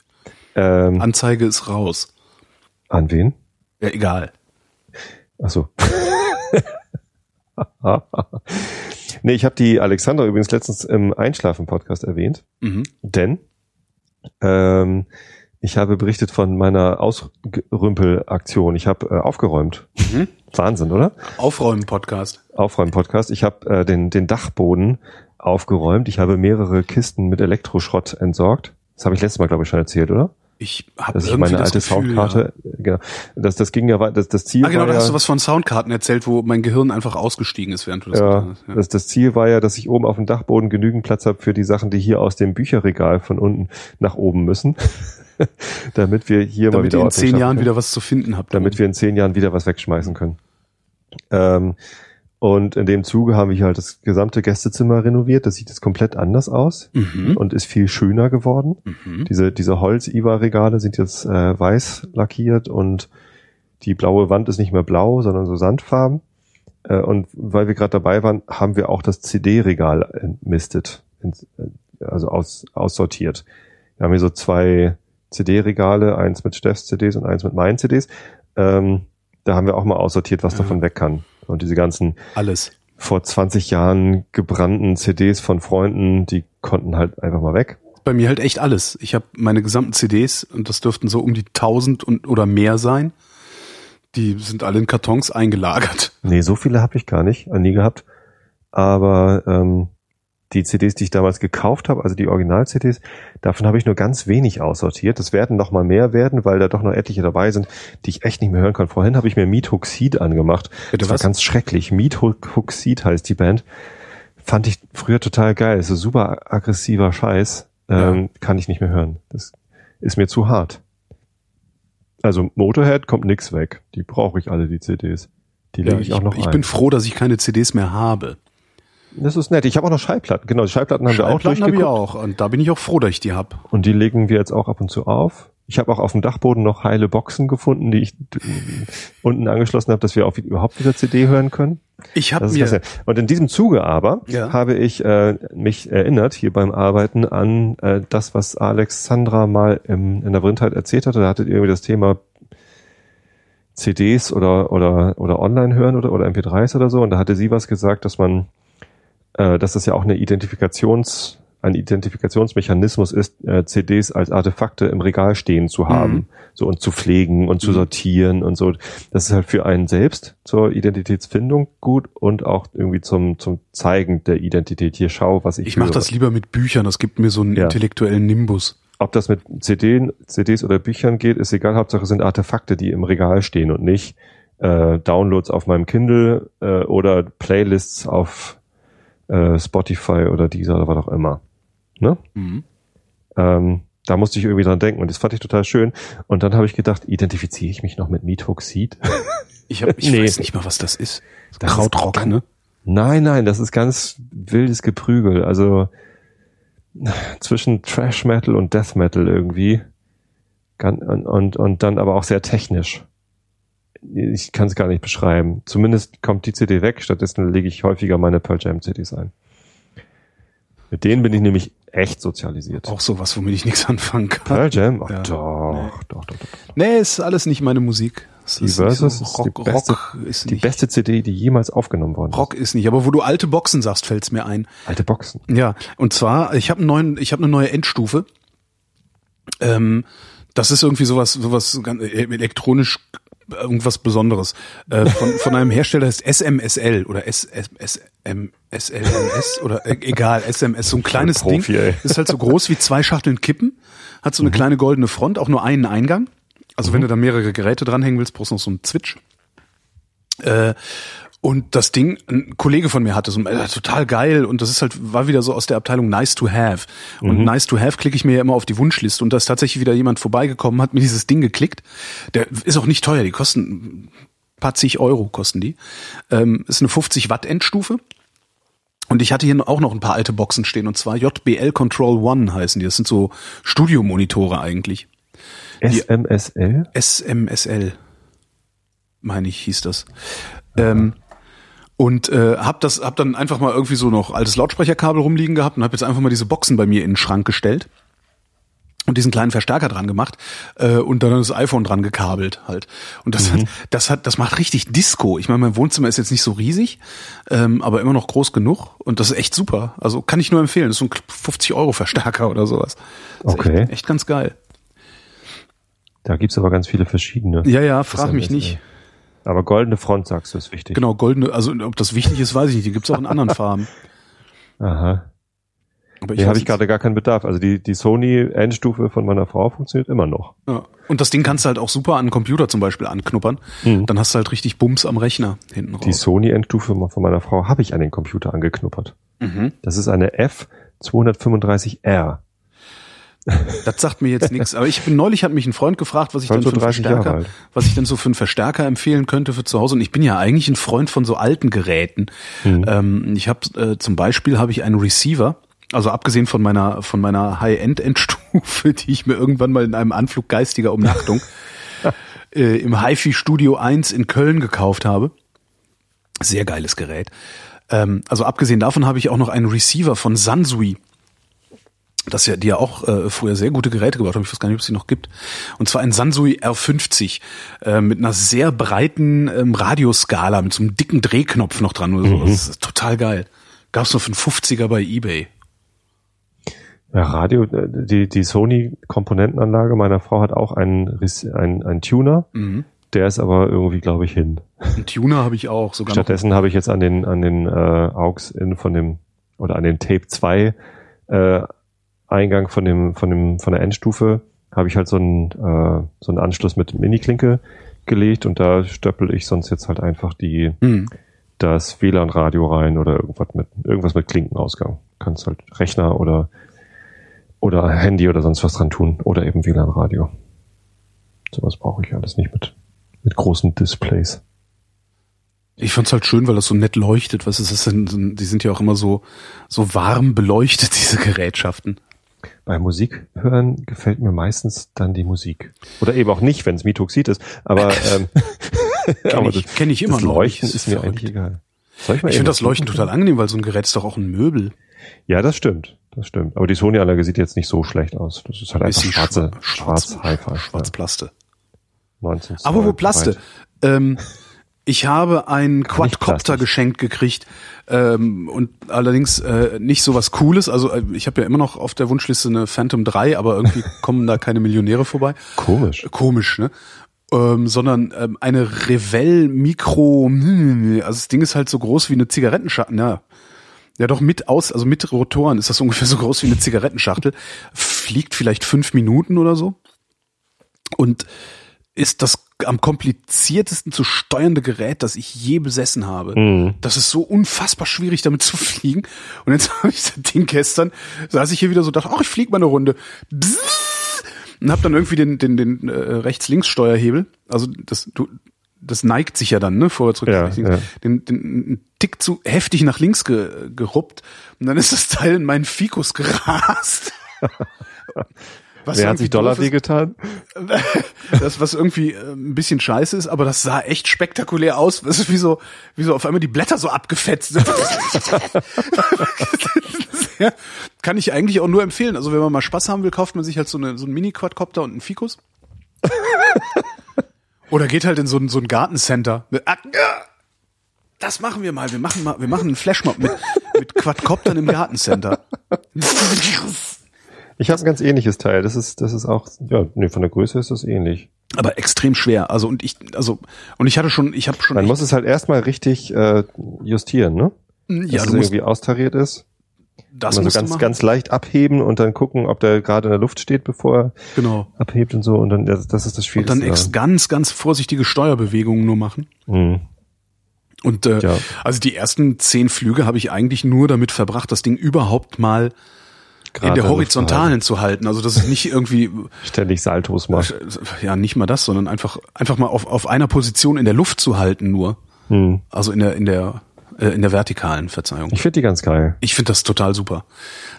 Speaker 3: Ähm, Anzeige ist raus.
Speaker 2: An wen?
Speaker 3: Ja, egal.
Speaker 2: Ach so. nee, ich habe die Alexandra übrigens letztens im Einschlafen-Podcast erwähnt. Mhm. Denn ähm, ich habe berichtet von meiner Ausrümpelaktion. Ich habe äh, aufgeräumt. Mhm. Wahnsinn, oder?
Speaker 3: Aufräumen-Podcast.
Speaker 2: Aufräumen-Podcast. Ich habe äh, den, den Dachboden aufgeräumt. Ich habe mehrere Kisten mit Elektroschrott entsorgt. Das habe ich letztes Mal, glaube ich, schon erzählt, oder?
Speaker 3: Ich habe irgendwie meine
Speaker 2: alte
Speaker 3: das Gefühl,
Speaker 2: Soundkarte, ja. genau. Das, das ging ja das, das Ziel.
Speaker 3: Ah, genau,
Speaker 2: war
Speaker 3: da
Speaker 2: ja,
Speaker 3: hast du was von Soundkarten erzählt, wo mein Gehirn einfach ausgestiegen ist, während du das
Speaker 2: ja, hast. Ja. Das, das Ziel war ja, dass ich oben auf dem Dachboden genügend Platz habe für die Sachen, die hier aus dem Bücherregal von unten nach oben müssen. damit wir hier
Speaker 3: damit
Speaker 2: mal wieder
Speaker 3: ihr in zehn Jahren wieder was zu finden habt.
Speaker 2: Damit wir in zehn Jahren wieder was wegschmeißen können. Ähm, und in dem Zuge haben wir hier halt das gesamte Gästezimmer renoviert. Das sieht jetzt komplett anders aus mhm. und ist viel schöner geworden. Mhm. Diese, diese Holz-Iwa-Regale sind jetzt äh, weiß lackiert und die blaue Wand ist nicht mehr blau, sondern so Sandfarben. Äh, und weil wir gerade dabei waren, haben wir auch das CD-Regal entmistet, äh, also aus, aussortiert. Wir haben hier so zwei CD-Regale, eins mit Steffs CDs und eins mit meinen CDs. Ähm, da haben wir auch mal aussortiert, was ja. davon weg kann. Und diese ganzen
Speaker 3: alles
Speaker 2: vor 20 Jahren gebrannten CDs von Freunden, die konnten halt einfach mal weg.
Speaker 3: Bei mir halt echt alles. Ich habe meine gesamten CDs und das dürften so um die 1000 und oder mehr sein. Die sind alle in Kartons eingelagert.
Speaker 2: Nee, so viele habe ich gar nicht, nie gehabt. Aber ähm, die CDs, die ich damals gekauft habe, also die Original-CDs, davon habe ich nur ganz wenig aussortiert. Das werden noch mal mehr werden, weil da doch noch etliche dabei sind, die ich echt nicht mehr hören kann. Vorhin habe ich mir Meat angemacht. Bitte das was? war ganz schrecklich. Meat heißt die Band. Fand ich früher total geil. So super aggressiver Scheiß. Ähm, ja. Kann ich nicht mehr hören. Das ist mir zu hart. Also Motorhead kommt nix weg. Die brauche ich alle, die CDs. Die lege ich, ich, auch noch
Speaker 3: Ich
Speaker 2: ein.
Speaker 3: bin froh, dass ich keine CDs mehr habe.
Speaker 2: Das ist nett. Ich habe auch noch Schallplatten. Genau, die Schallplatten haben wir auch durchgeguckt.
Speaker 3: Habe ich auch. Und da bin ich auch froh, dass ich die hab.
Speaker 2: Und die legen wir jetzt auch ab und zu auf. Ich habe auch auf dem Dachboden noch heile Boxen gefunden, die ich unten angeschlossen habe, dass wir auch überhaupt wieder CD hören können.
Speaker 3: Ich habe mir
Speaker 2: und in diesem Zuge aber ja. habe ich äh, mich erinnert hier beim Arbeiten an äh, das, was Alexandra mal im, in der Brindheit erzählt hatte. Da hattet ihr irgendwie das Thema CDs oder oder oder online hören oder oder MP3s oder so. Und da hatte sie was gesagt, dass man äh, dass das ja auch eine Identifikationsart ein Identifikationsmechanismus ist, äh, CDs als Artefakte im Regal stehen zu haben, mhm. so und zu pflegen und zu mhm. sortieren und so. Das ist halt für einen selbst zur Identitätsfindung gut und auch irgendwie zum zum Zeigen der Identität. Hier schau, was ich.
Speaker 3: Ich mache das lieber mit Büchern. Das gibt mir so einen ja. intellektuellen Nimbus.
Speaker 2: Ob das mit CD, CDs oder Büchern geht, ist egal. Hauptsache sind Artefakte, die im Regal stehen und nicht äh, Downloads auf meinem Kindle äh, oder Playlists auf äh, Spotify oder dieser oder was auch immer. Ne? Mhm. Ähm, da musste ich irgendwie dran denken und das fand ich total schön. Und dann habe ich gedacht, identifiziere ich mich noch mit Meathook-Seed?
Speaker 3: Ich, hab, ich nee. weiß nicht mal, was das ist. Das Krautrock, ist, ne?
Speaker 2: Nein, nein, das ist ganz wildes Geprügel. Also zwischen Trash Metal und Death Metal irgendwie. Und, und, und dann aber auch sehr technisch. Ich kann es gar nicht beschreiben. Zumindest kommt die CD weg, stattdessen lege ich häufiger meine Pearl Jam CDs ein. Mit denen bin ich nämlich echt sozialisiert.
Speaker 3: Auch sowas, womit ich nichts anfangen kann.
Speaker 2: Pearl Jam? Ach, ja. doch, nee. doch, doch, doch.
Speaker 3: Nee, ist alles nicht meine Musik.
Speaker 2: Die Versus so Rock, ist, die beste, Rock ist die beste CD, die jemals aufgenommen worden
Speaker 3: ist. Rock ist nicht, aber wo du alte Boxen sagst, fällt's mir ein.
Speaker 2: Alte Boxen.
Speaker 3: Ja, und zwar, ich habe einen neuen, ich habe eine neue Endstufe. Ähm, das ist irgendwie sowas, sowas ganz elektronisch irgendwas Besonderes. Äh, von, von einem Hersteller ist SMSL oder SMSLMS oder äh, egal, SMS, so ein kleines Profi, Ding. Ey. Ist halt so groß wie zwei Schachteln Kippen, hat so eine mhm. kleine goldene Front, auch nur einen Eingang. Also mhm. wenn du da mehrere Geräte dranhängen willst, brauchst du noch so einen Switch. Äh, und das Ding, ein Kollege von mir hatte so äh, total geil und das ist halt war wieder so aus der Abteilung Nice to Have und mhm. Nice to Have klicke ich mir ja immer auf die Wunschliste und da ist tatsächlich wieder jemand vorbeigekommen, hat mir dieses Ding geklickt. Der ist auch nicht teuer, die kosten paar zig Euro kosten die. Ähm, ist eine 50 Watt Endstufe. Und ich hatte hier auch noch ein paar alte Boxen stehen und zwar JBL Control One heißen die. Das sind so Studiomonitore eigentlich.
Speaker 2: SMSL?
Speaker 3: SMSL, meine ich, hieß das. Ähm, und äh, hab das hab dann einfach mal irgendwie so noch altes Lautsprecherkabel rumliegen gehabt und habe jetzt einfach mal diese Boxen bei mir in den Schrank gestellt und diesen kleinen Verstärker dran gemacht äh, und dann das iPhone dran gekabelt halt. Und das mhm. hat das hat das macht richtig Disco. Ich meine mein Wohnzimmer ist jetzt nicht so riesig ähm, aber immer noch groß genug und das ist echt super. Also kann ich nur empfehlen. Das ist so ein 50 Euro Verstärker oder sowas.
Speaker 2: Okay
Speaker 3: echt, echt ganz geil.
Speaker 2: Da gibt's aber ganz viele verschiedene.
Speaker 3: Ja, ja, frag mich nicht.
Speaker 2: Aber goldene Front, sagst du, ist wichtig.
Speaker 3: Genau, goldene, also ob das wichtig ist, weiß ich nicht. Die gibt's auch in anderen Farben.
Speaker 2: Aha. Aber ich habe ich gerade gar keinen Bedarf. Also die, die Sony-Endstufe von meiner Frau funktioniert immer noch.
Speaker 3: Ja. Und das Ding kannst du halt auch super an einen Computer zum Beispiel anknuppern. Mhm. Dann hast du halt richtig Bums am Rechner hinten raus.
Speaker 2: Die Sony-Endstufe von meiner Frau habe ich an den Computer angeknuppert. Mhm. Das ist eine F235R.
Speaker 3: Das sagt mir jetzt nichts. Aber ich bin neulich hat mich ein Freund gefragt, was ich denn für einen Verstärker, was ich denn so für einen Verstärker empfehlen könnte für zu Hause. Und ich bin ja eigentlich ein Freund von so alten Geräten. Mhm. Ähm, ich habe äh, zum Beispiel habe ich einen Receiver. Also abgesehen von meiner von meiner High-End-Endstufe, die ich mir irgendwann mal in einem Anflug geistiger Umnachtung äh, im HiFi Studio 1 in Köln gekauft habe. Sehr geiles Gerät. Ähm, also abgesehen davon habe ich auch noch einen Receiver von Sansui das ja, die ja auch äh, früher sehr gute Geräte gebaut haben, ich weiß gar nicht, ob es die noch gibt. Und zwar ein Sansui R50 äh, mit einer sehr breiten ähm, Radioskala, mit so einem dicken Drehknopf noch dran oder so. Mhm. Das ist total geil. Gab's noch für einen 50er bei Ebay.
Speaker 2: Ja, Radio, äh, die, die Sony-Komponentenanlage meiner Frau hat auch einen, einen, einen Tuner. Mhm. Der ist aber irgendwie, glaube ich, hin.
Speaker 3: Ein Tuner habe ich auch sogar.
Speaker 2: Stattdessen habe ich jetzt an den, an den äh, AUX in von dem, oder an den Tape 2 äh, Eingang von dem, von dem, von der Endstufe habe ich halt so einen, äh, so einen Anschluss mit Mini-Klinke gelegt und da stöppel ich sonst jetzt halt einfach die, mhm. das WLAN-Radio rein oder irgendwas mit, irgendwas mit Klinkenausgang. Kannst halt Rechner oder, oder Handy oder sonst was dran tun oder eben WLAN-Radio. Sowas brauche ich alles nicht mit, mit großen Displays.
Speaker 3: Ich fand's halt schön, weil das so nett leuchtet. Was ist das denn? Die sind ja auch immer so, so warm beleuchtet, diese Gerätschaften.
Speaker 2: Bei Musik hören gefällt mir meistens dann die Musik. Oder eben auch nicht, wenn es Mitoxid ist. Aber, ähm,
Speaker 3: kenn ich, kenn ich immer
Speaker 2: das
Speaker 3: noch.
Speaker 2: Leuchten ist, ist mir eigentlich egal.
Speaker 3: ich finde das Leuchten total angenehm, weil so ein Gerät ist doch auch ein Möbel.
Speaker 2: Ja, das stimmt. Das stimmt. Aber die Sony-Anlage sieht jetzt nicht so schlecht aus. Das ist halt einfach schwarze, schwarz, schwarz,
Speaker 3: Hi-Fi. Schwarz Plaste. Aber wo Plaste? Ähm, Ich habe einen Quadcopter geschenkt gekriegt ähm, und allerdings äh, nicht so was Cooles. Also äh, ich habe ja immer noch auf der Wunschliste eine Phantom 3, aber irgendwie kommen da keine Millionäre vorbei.
Speaker 2: Komisch.
Speaker 3: Komisch, ne? Ähm, sondern ähm, eine Revell Mikro. Also das Ding ist halt so groß wie eine Zigarettenschachtel. Ja, ja doch mit aus, also mit Rotoren ist das ungefähr so groß wie eine Zigarettenschachtel. Fliegt vielleicht fünf Minuten oder so und ist das am kompliziertesten zu steuernde Gerät, das ich je besessen habe.
Speaker 2: Mhm.
Speaker 3: Das ist so unfassbar schwierig, damit zu fliegen. Und jetzt habe ich das Ding gestern, saß ich hier wieder so, dachte, ach, ich flieg mal eine Runde. Bzzz, und habe dann irgendwie den, den, den äh, Rechts-Links-Steuerhebel, also das, du, das neigt sich ja dann, ne, vorwärts, rückwärts,
Speaker 2: Ja, ja.
Speaker 3: den, den einen Tick zu heftig nach links ge, geruppt und dann ist das Teil in meinen Fikus gerast. Was
Speaker 2: Wer hat sich Dollar wehgetan?
Speaker 3: Das, was irgendwie äh, ein bisschen scheiße ist, aber das sah echt spektakulär aus. Das ist wie so, wie so auf einmal die Blätter so abgefetzt sind. kann ich eigentlich auch nur empfehlen. Also wenn man mal Spaß haben will, kauft man sich halt so, eine, so einen Mini-Quadcopter und einen Fikus. Oder geht halt in so ein, so ein Gartencenter. Ah, Das machen wir mal. Wir machen mal, wir machen einen Flashmob mit, mit Quadcoptern im Gartencenter.
Speaker 2: Ich habe ein ganz ähnliches Teil. Das ist, das ist auch, ja, nee, von der Größe ist das ähnlich.
Speaker 3: Aber extrem schwer. Also und ich, also und ich hatte schon, ich habe schon.
Speaker 2: Man muss es halt erstmal richtig äh, justieren, ne?
Speaker 3: ja,
Speaker 2: Dass
Speaker 3: du
Speaker 2: es
Speaker 3: musst
Speaker 2: irgendwie austariert ist.
Speaker 3: das
Speaker 2: also ganz, ganz leicht abheben und dann gucken, ob der gerade in der Luft steht, bevor er
Speaker 3: genau.
Speaker 2: abhebt und so. Und dann, das, das ist das
Speaker 3: Und
Speaker 2: Schwierigste.
Speaker 3: dann ex ganz, ganz vorsichtige Steuerbewegungen nur machen.
Speaker 2: Mhm.
Speaker 3: Und äh,
Speaker 2: Ja.
Speaker 3: also die ersten zehn Flüge habe ich eigentlich nur damit verbracht, das Ding überhaupt mal in der Horizontalen zu halten. Also das ist nicht irgendwie.
Speaker 2: Ständig Saltos macht.
Speaker 3: ja nicht mal das, sondern einfach einfach mal auf, auf einer Position in der Luft zu halten nur.
Speaker 2: Hm.
Speaker 3: Also in der in der äh, in der vertikalen Verzeihung.
Speaker 2: Ich finde die ganz geil.
Speaker 3: Ich finde das total super.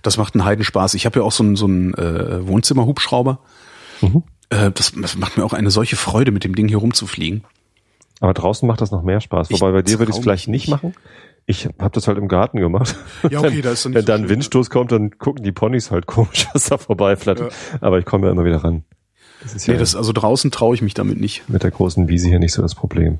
Speaker 3: Das macht einen Heidenspaß. Ich habe ja auch so einen so einen äh, Wohnzimmerhubschrauber.
Speaker 2: Mhm.
Speaker 3: Äh, das, das macht mir auch eine solche Freude, mit dem Ding hier rumzufliegen.
Speaker 2: Aber draußen macht das noch mehr Spaß.
Speaker 3: Ich
Speaker 2: Wobei bei dir würde ich es vielleicht nicht. machen. Ich habe das halt im Garten gemacht.
Speaker 3: Ja, okay, da ist doch nicht
Speaker 2: Wenn
Speaker 3: so
Speaker 2: da ein. Windstoß kommt, dann gucken die Ponys halt komisch, was da vorbeiflattert. Aber ich komme ja immer wieder ran. Das ist ja
Speaker 3: Nee, das, also draußen traue ich mich damit nicht.
Speaker 2: mit der großen Wiese hier nicht so das Problem.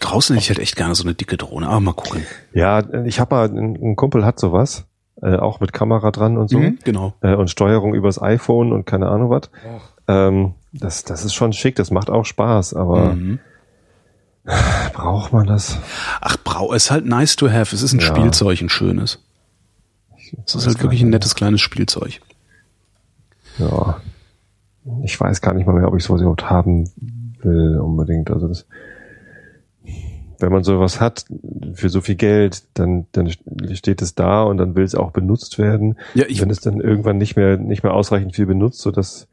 Speaker 3: Draußen hätte ich halt echt gerne so eine dicke Drohne. Aber mal gucken.
Speaker 2: Ja, ich habe mal, ein, ein Kumpel hat sowas, äh, auch mit Kamera dran und so.
Speaker 3: Mhm, genau.
Speaker 2: Äh, und Steuerung übers iPhone und keine Ahnung was. Ähm, das, das ist schon schick, das macht auch Spaß, aber
Speaker 3: Mhm.
Speaker 2: Braucht man das?
Speaker 3: Ach, brau, ist halt nice to have. Es ist ein
Speaker 2: Ja.
Speaker 3: Spielzeug, ein schönes. Es ist halt wirklich ein nettes kleines Spielzeug.
Speaker 2: Ja. Ich weiß gar nicht mal mehr, ob ich sowas überhaupt haben will, unbedingt. Also das, wenn man sowas hat für so viel Geld, dann, dann steht es da und dann will es auch benutzt werden.
Speaker 3: Ja, ich-
Speaker 2: wenn es dann irgendwann nicht mehr, nicht mehr ausreichend viel benutzt, so dass,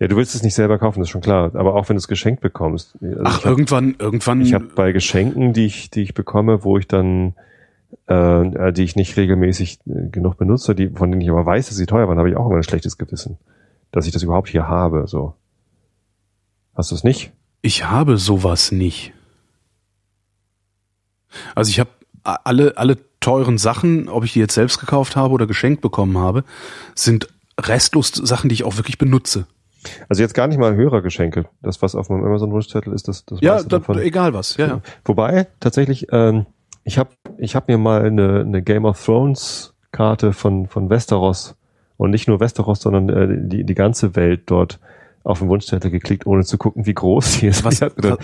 Speaker 2: ja, du willst es nicht selber kaufen, das ist schon klar. Aber auch wenn du es geschenkt bekommst. Also
Speaker 3: Ach,
Speaker 2: hab-
Speaker 3: irgendwann, irgendwann.
Speaker 2: ich habe bei Geschenken, die ich, die ich bekomme, wo ich dann, äh, die ich nicht regelmäßig äh, genug benutze, die, von denen ich aber weiß, dass sie teuer waren, habe ich auch immer ein schlechtes Gewissen, dass ich das überhaupt hier habe. So, hast du es nicht?
Speaker 3: Ich habe sowas nicht. Also ich habe alle, alle teuren Sachen, ob ich die jetzt selbst gekauft habe oder geschenkt bekommen habe, sind restlos Sachen, die ich auch wirklich benutze.
Speaker 2: Also jetzt gar nicht mal Hörergeschenke. Das, was auf meinem Amazon-Wunschzettel ist, das, das
Speaker 3: Ja, da, egal was. Ja, ja.
Speaker 2: Wobei, tatsächlich, ähm, ich habe ich hab mir mal eine, eine Game of Thrones Karte von, von Westeros und nicht nur Westeros, sondern äh, die, die ganze Welt dort auf den Wunschzettel geklickt, ohne zu gucken, wie groß die ist.
Speaker 3: Was, was,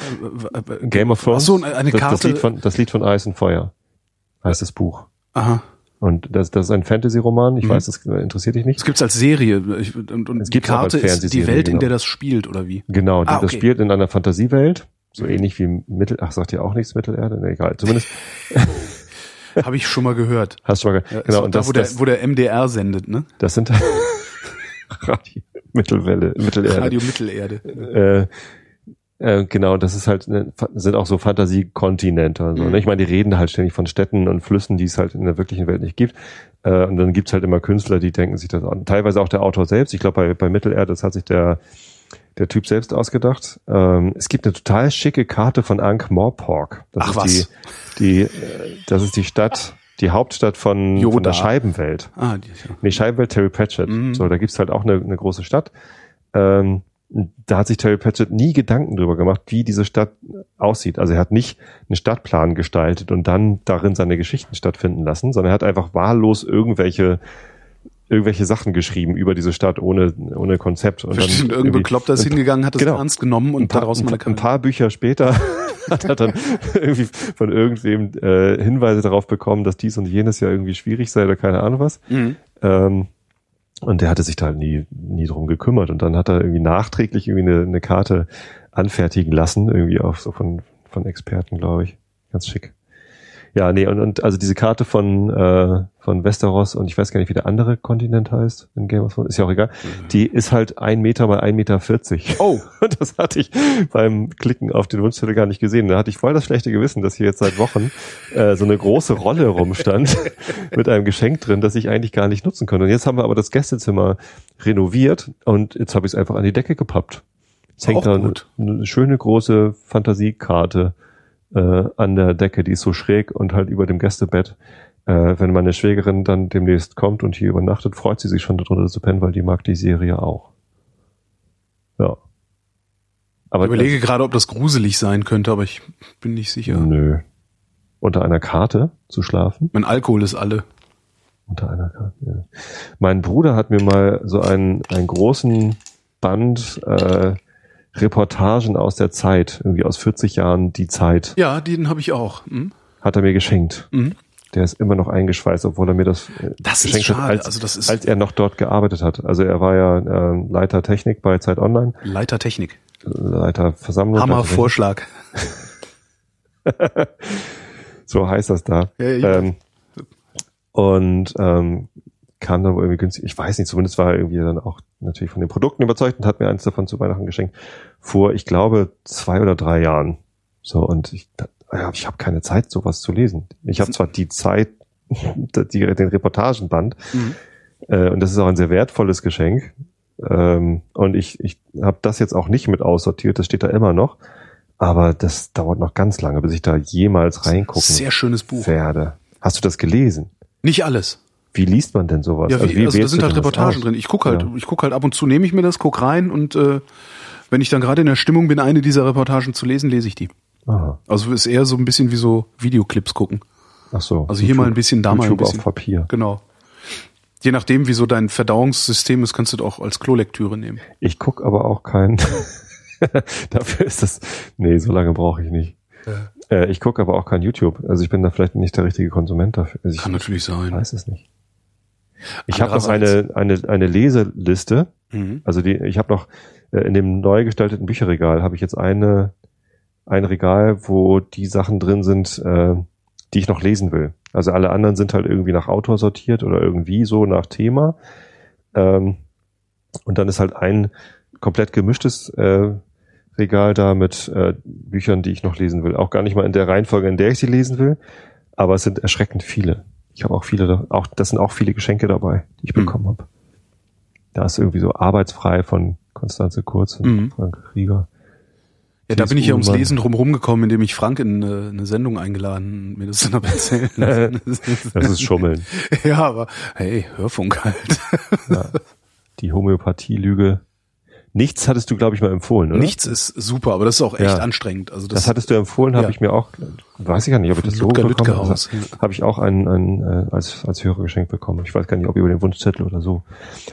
Speaker 2: Game of Thrones.
Speaker 3: Ach so, eine
Speaker 2: das,
Speaker 3: Karte.
Speaker 2: Das Lied, von, das Lied von Eis und Feuer heißt das Buch.
Speaker 3: Aha.
Speaker 2: Und das, das ist ein Fantasy-Roman. Ich
Speaker 3: Mhm.
Speaker 2: weiß, das interessiert dich nicht.
Speaker 3: Es gibt's als Serie ich, und, und
Speaker 2: Es
Speaker 3: die Karte ist die Welt, in
Speaker 2: genau.
Speaker 3: der das spielt oder wie?
Speaker 2: Genau,
Speaker 3: Ah,
Speaker 2: das
Speaker 3: okay.
Speaker 2: spielt in einer Fantasiewelt. So ähnlich wie Mittel, ach, sagt ihr auch nichts Mittelerde? Nee, egal. Zumindest
Speaker 3: Habe ich schon mal gehört.
Speaker 2: hast du mal, ge-
Speaker 3: Ja,
Speaker 2: genau. Und
Speaker 3: da,
Speaker 2: das,
Speaker 3: wo, der,
Speaker 2: das,
Speaker 3: wo der MDR sendet, ne?
Speaker 2: das sind Radio, Mittelwelle, Mittelerde.
Speaker 3: Radio Mittelerde.
Speaker 2: Äh, äh, genau, das ist halt, eine, sind auch so Fantasiekontinente und so.
Speaker 3: Mhm.
Speaker 2: Ne? Ich meine, die reden halt ständig von Städten und Flüssen, die es halt in der wirklichen Welt nicht gibt. Äh, und dann gibt's halt immer Künstler, die denken sich das an. Teilweise auch der Autor selbst. Ich glaube, bei, bei Mittelerde, das hat sich der, der Typ selbst ausgedacht. Ähm, es gibt eine total schicke Karte von Ankh Morpork. Das
Speaker 3: Ach
Speaker 2: ist
Speaker 3: was.
Speaker 2: die, die, äh, das ist die Stadt, die Hauptstadt von, von der Scheibenwelt.
Speaker 3: Ah, die, ja.
Speaker 2: Nee, Scheibenwelt Terry Pratchett.
Speaker 3: Mhm.
Speaker 2: So, da gibt's halt auch eine, eine große Stadt. Ähm, da hat sich Terry Pratchett nie Gedanken drüber gemacht, wie diese Stadt aussieht. Also er hat nicht einen Stadtplan gestaltet und dann darin seine Geschichten stattfinden lassen, sondern er hat einfach wahllos irgendwelche irgendwelche Sachen geschrieben über diese Stadt ohne ohne Konzept
Speaker 3: und Versteht, dann irgendein Bekloppter ist hingegangen, hat das genau, ernst genommen und
Speaker 2: paar, daraus mal ein paar Bücher später hat er dann irgendwie von irgendwem äh, Hinweise darauf bekommen, dass dies und jenes ja irgendwie schwierig sei oder keine Ahnung was. Mhm. Ähm, und der hatte sich da nie, nie drum gekümmert. Und dann hat er irgendwie nachträglich irgendwie eine, eine Karte anfertigen lassen, irgendwie auch so von, von Experten, glaube ich. Ganz schick. Ja, nee, und, und also diese Karte von, äh, von Westeros und ich weiß gar nicht, wie der andere Kontinent heißt in Game of Thrones, ist ja auch egal, mhm. die ist halt ein Meter mal ein Meter. vierzig.
Speaker 3: Oh!
Speaker 2: Und das hatte ich beim Klicken auf den Wunschzettel gar nicht gesehen. Da hatte ich voll das schlechte Gewissen, dass hier jetzt seit Wochen äh, so eine große Rolle rumstand mit einem Geschenk drin, das ich eigentlich gar nicht nutzen konnte. Und jetzt haben wir aber das Gästezimmer renoviert und jetzt habe ich es einfach an die Decke gepappt. Es hängt da eine, eine schöne große Fantasiekarte äh, an der Decke, die ist so schräg und halt über dem Gästebett. Äh, wenn meine Schwägerin dann demnächst kommt und hier übernachtet, freut sie sich schon darunter zu pennen, weil die mag die Serie auch. Ja.
Speaker 3: Aber ich überlege gerade, ob das gruselig sein könnte, aber ich bin nicht sicher.
Speaker 2: Nö. Unter einer Karte zu schlafen?
Speaker 3: Mein Alkohol ist alle.
Speaker 2: Unter einer Karte, ja. Mein Bruder hat mir mal so einen, einen großen Band äh, Reportagen aus der Zeit, irgendwie aus 40 Jahren die Zeit.
Speaker 3: Ja, den habe ich auch. Hm?
Speaker 2: Hat er mir geschenkt. Mhm. Der ist immer noch eingeschweißt, obwohl er mir das,
Speaker 3: äh, das geschenkt hat,
Speaker 2: als,
Speaker 3: also das ist
Speaker 2: als er noch dort gearbeitet hat. Also er war ja äh, Leiter Technik bei Zeit Online.
Speaker 3: Leiter Technik.
Speaker 2: Leiter Versammlung.
Speaker 3: Hammer Vorschlag.
Speaker 2: so heißt das da. Ja, ja, ähm, und ähm, kam dann wohl irgendwie günstig. Ich weiß nicht, zumindest war er irgendwie dann auch natürlich von den Produkten überzeugt und hat mir eins davon zu Weihnachten geschenkt. Vor, ich glaube, zwei oder drei Jahren. So, und ich, ja, ich habe keine Zeit, sowas zu lesen. Ich habe zwar die Zeit, die, den Reportagenband, mhm. äh, und das ist auch ein sehr wertvolles Geschenk. Ähm, und ich, ich habe das jetzt auch nicht mit aussortiert, das steht da immer noch. Aber das dauert noch ganz lange, bis ich da jemals reingucken
Speaker 3: Sehr schönes Buch.
Speaker 2: werde. Hast du das gelesen?
Speaker 3: Nicht alles.
Speaker 2: Wie liest man denn sowas?
Speaker 3: Ja, wie, also, wie also da sind halt Reportagen drin. Ich guck halt, ja. ich guck halt ab und zu nehme ich mir das, guck rein und äh, wenn ich dann gerade in der Stimmung bin, eine dieser Reportagen zu lesen, lese ich die. Aha. Also ist eher so ein bisschen wie so Videoclips gucken.
Speaker 2: Ach so.
Speaker 3: Also hier YouTube, mal ein bisschen, da mal ein bisschen.
Speaker 2: auf Papier.
Speaker 3: Genau. Je nachdem, wie so dein Verdauungssystem ist, kannst du das auch als Klolektüre nehmen.
Speaker 2: Ich guck aber auch keinen. Dafür ist das. Nee, so lange brauche ich nicht. Ja. Äh, ich gucke aber auch kein YouTube. Also ich bin da vielleicht nicht der richtige Konsument dafür. Also
Speaker 3: Kann natürlich sein.
Speaker 2: Weiß es nicht. Ich habe noch eine, eine, eine Leseliste. Mhm. Also die, ich habe noch äh, in dem neu gestalteten Bücherregal habe ich jetzt eine, ein Regal, wo die Sachen drin sind, äh, die ich noch lesen will. Also alle anderen sind halt irgendwie nach Autor sortiert oder irgendwie so nach Thema. Ähm, und dann ist halt ein komplett gemischtes äh, Regal da mit äh, Büchern, die ich noch lesen will. Auch gar nicht mal in der Reihenfolge, in der ich sie lesen will, aber es sind erschreckend viele. Ich habe auch viele, auch das sind auch viele Geschenke dabei, die ich mhm. bekommen habe. Da ist irgendwie so arbeitsfrei von Konstanze Kurz und mhm. Frank Rieger.
Speaker 3: Ja, da bin ich ja ums Lesen drum rumgekommen, indem ich Frank in eine, eine Sendung eingeladen und mir das dann aber erzählen
Speaker 2: das ist Schummeln.
Speaker 3: Ja, aber hey, Hörfunk halt.
Speaker 2: Ja, die Homöopathie-Lüge Nichts hattest du, glaube ich, mal empfohlen, oder?
Speaker 3: Nichts ist super, aber das ist auch echt ja. anstrengend. Also
Speaker 2: das, das hattest du empfohlen, habe ja. ich mir auch, weiß ich gar nicht, ob ich das so bekommen habe. Also, habe ich auch einen, einen äh, als, als Hörergeschenk bekommen. Ich weiß gar nicht, ob über den Wunschzettel oder so.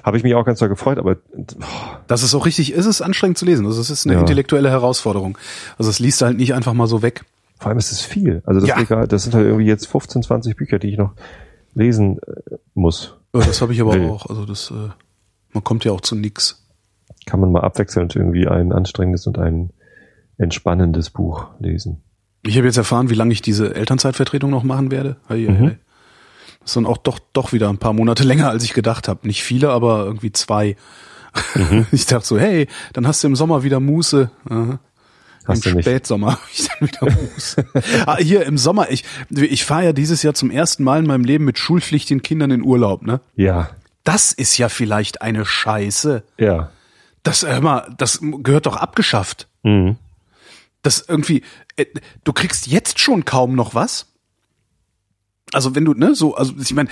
Speaker 2: Habe ich mich auch ganz doll gefreut, aber
Speaker 3: oh. Das ist auch richtig, ist es anstrengend zu lesen. Also es ist eine ja. intellektuelle Herausforderung. Also es liest halt nicht einfach mal so weg.
Speaker 2: Vor allem ist es viel. Also das, ja. egal, das sind halt irgendwie jetzt 15, 20 Bücher, die ich noch lesen äh, muss.
Speaker 3: Ja, das habe ich aber auch. Also das, äh, man kommt ja auch zu nix
Speaker 2: kann man mal abwechselnd irgendwie ein anstrengendes und ein entspannendes Buch lesen.
Speaker 3: Ich habe jetzt erfahren, wie lange ich diese Elternzeitvertretung noch machen werde. Hey, mhm. hey. Das dann auch doch, doch wieder ein paar Monate länger, als ich gedacht habe. Nicht viele, aber irgendwie zwei. Mhm. Ich dachte so, hey, dann hast du im Sommer wieder Muße. Aha. Hast Im Spätsommer habe ich dann wieder Muße. ah, hier im Sommer, ich, ich fahre ja dieses Jahr zum ersten Mal in meinem Leben mit schulpflichtigen Kindern in Urlaub, ne?
Speaker 2: Ja.
Speaker 3: Das ist ja vielleicht eine Scheiße.
Speaker 2: Ja.
Speaker 3: Das, hör mal, das gehört doch abgeschafft. Mhm. Das irgendwie, äh, du kriegst jetzt schon kaum noch was. Also wenn du, ne, so, also ich meine,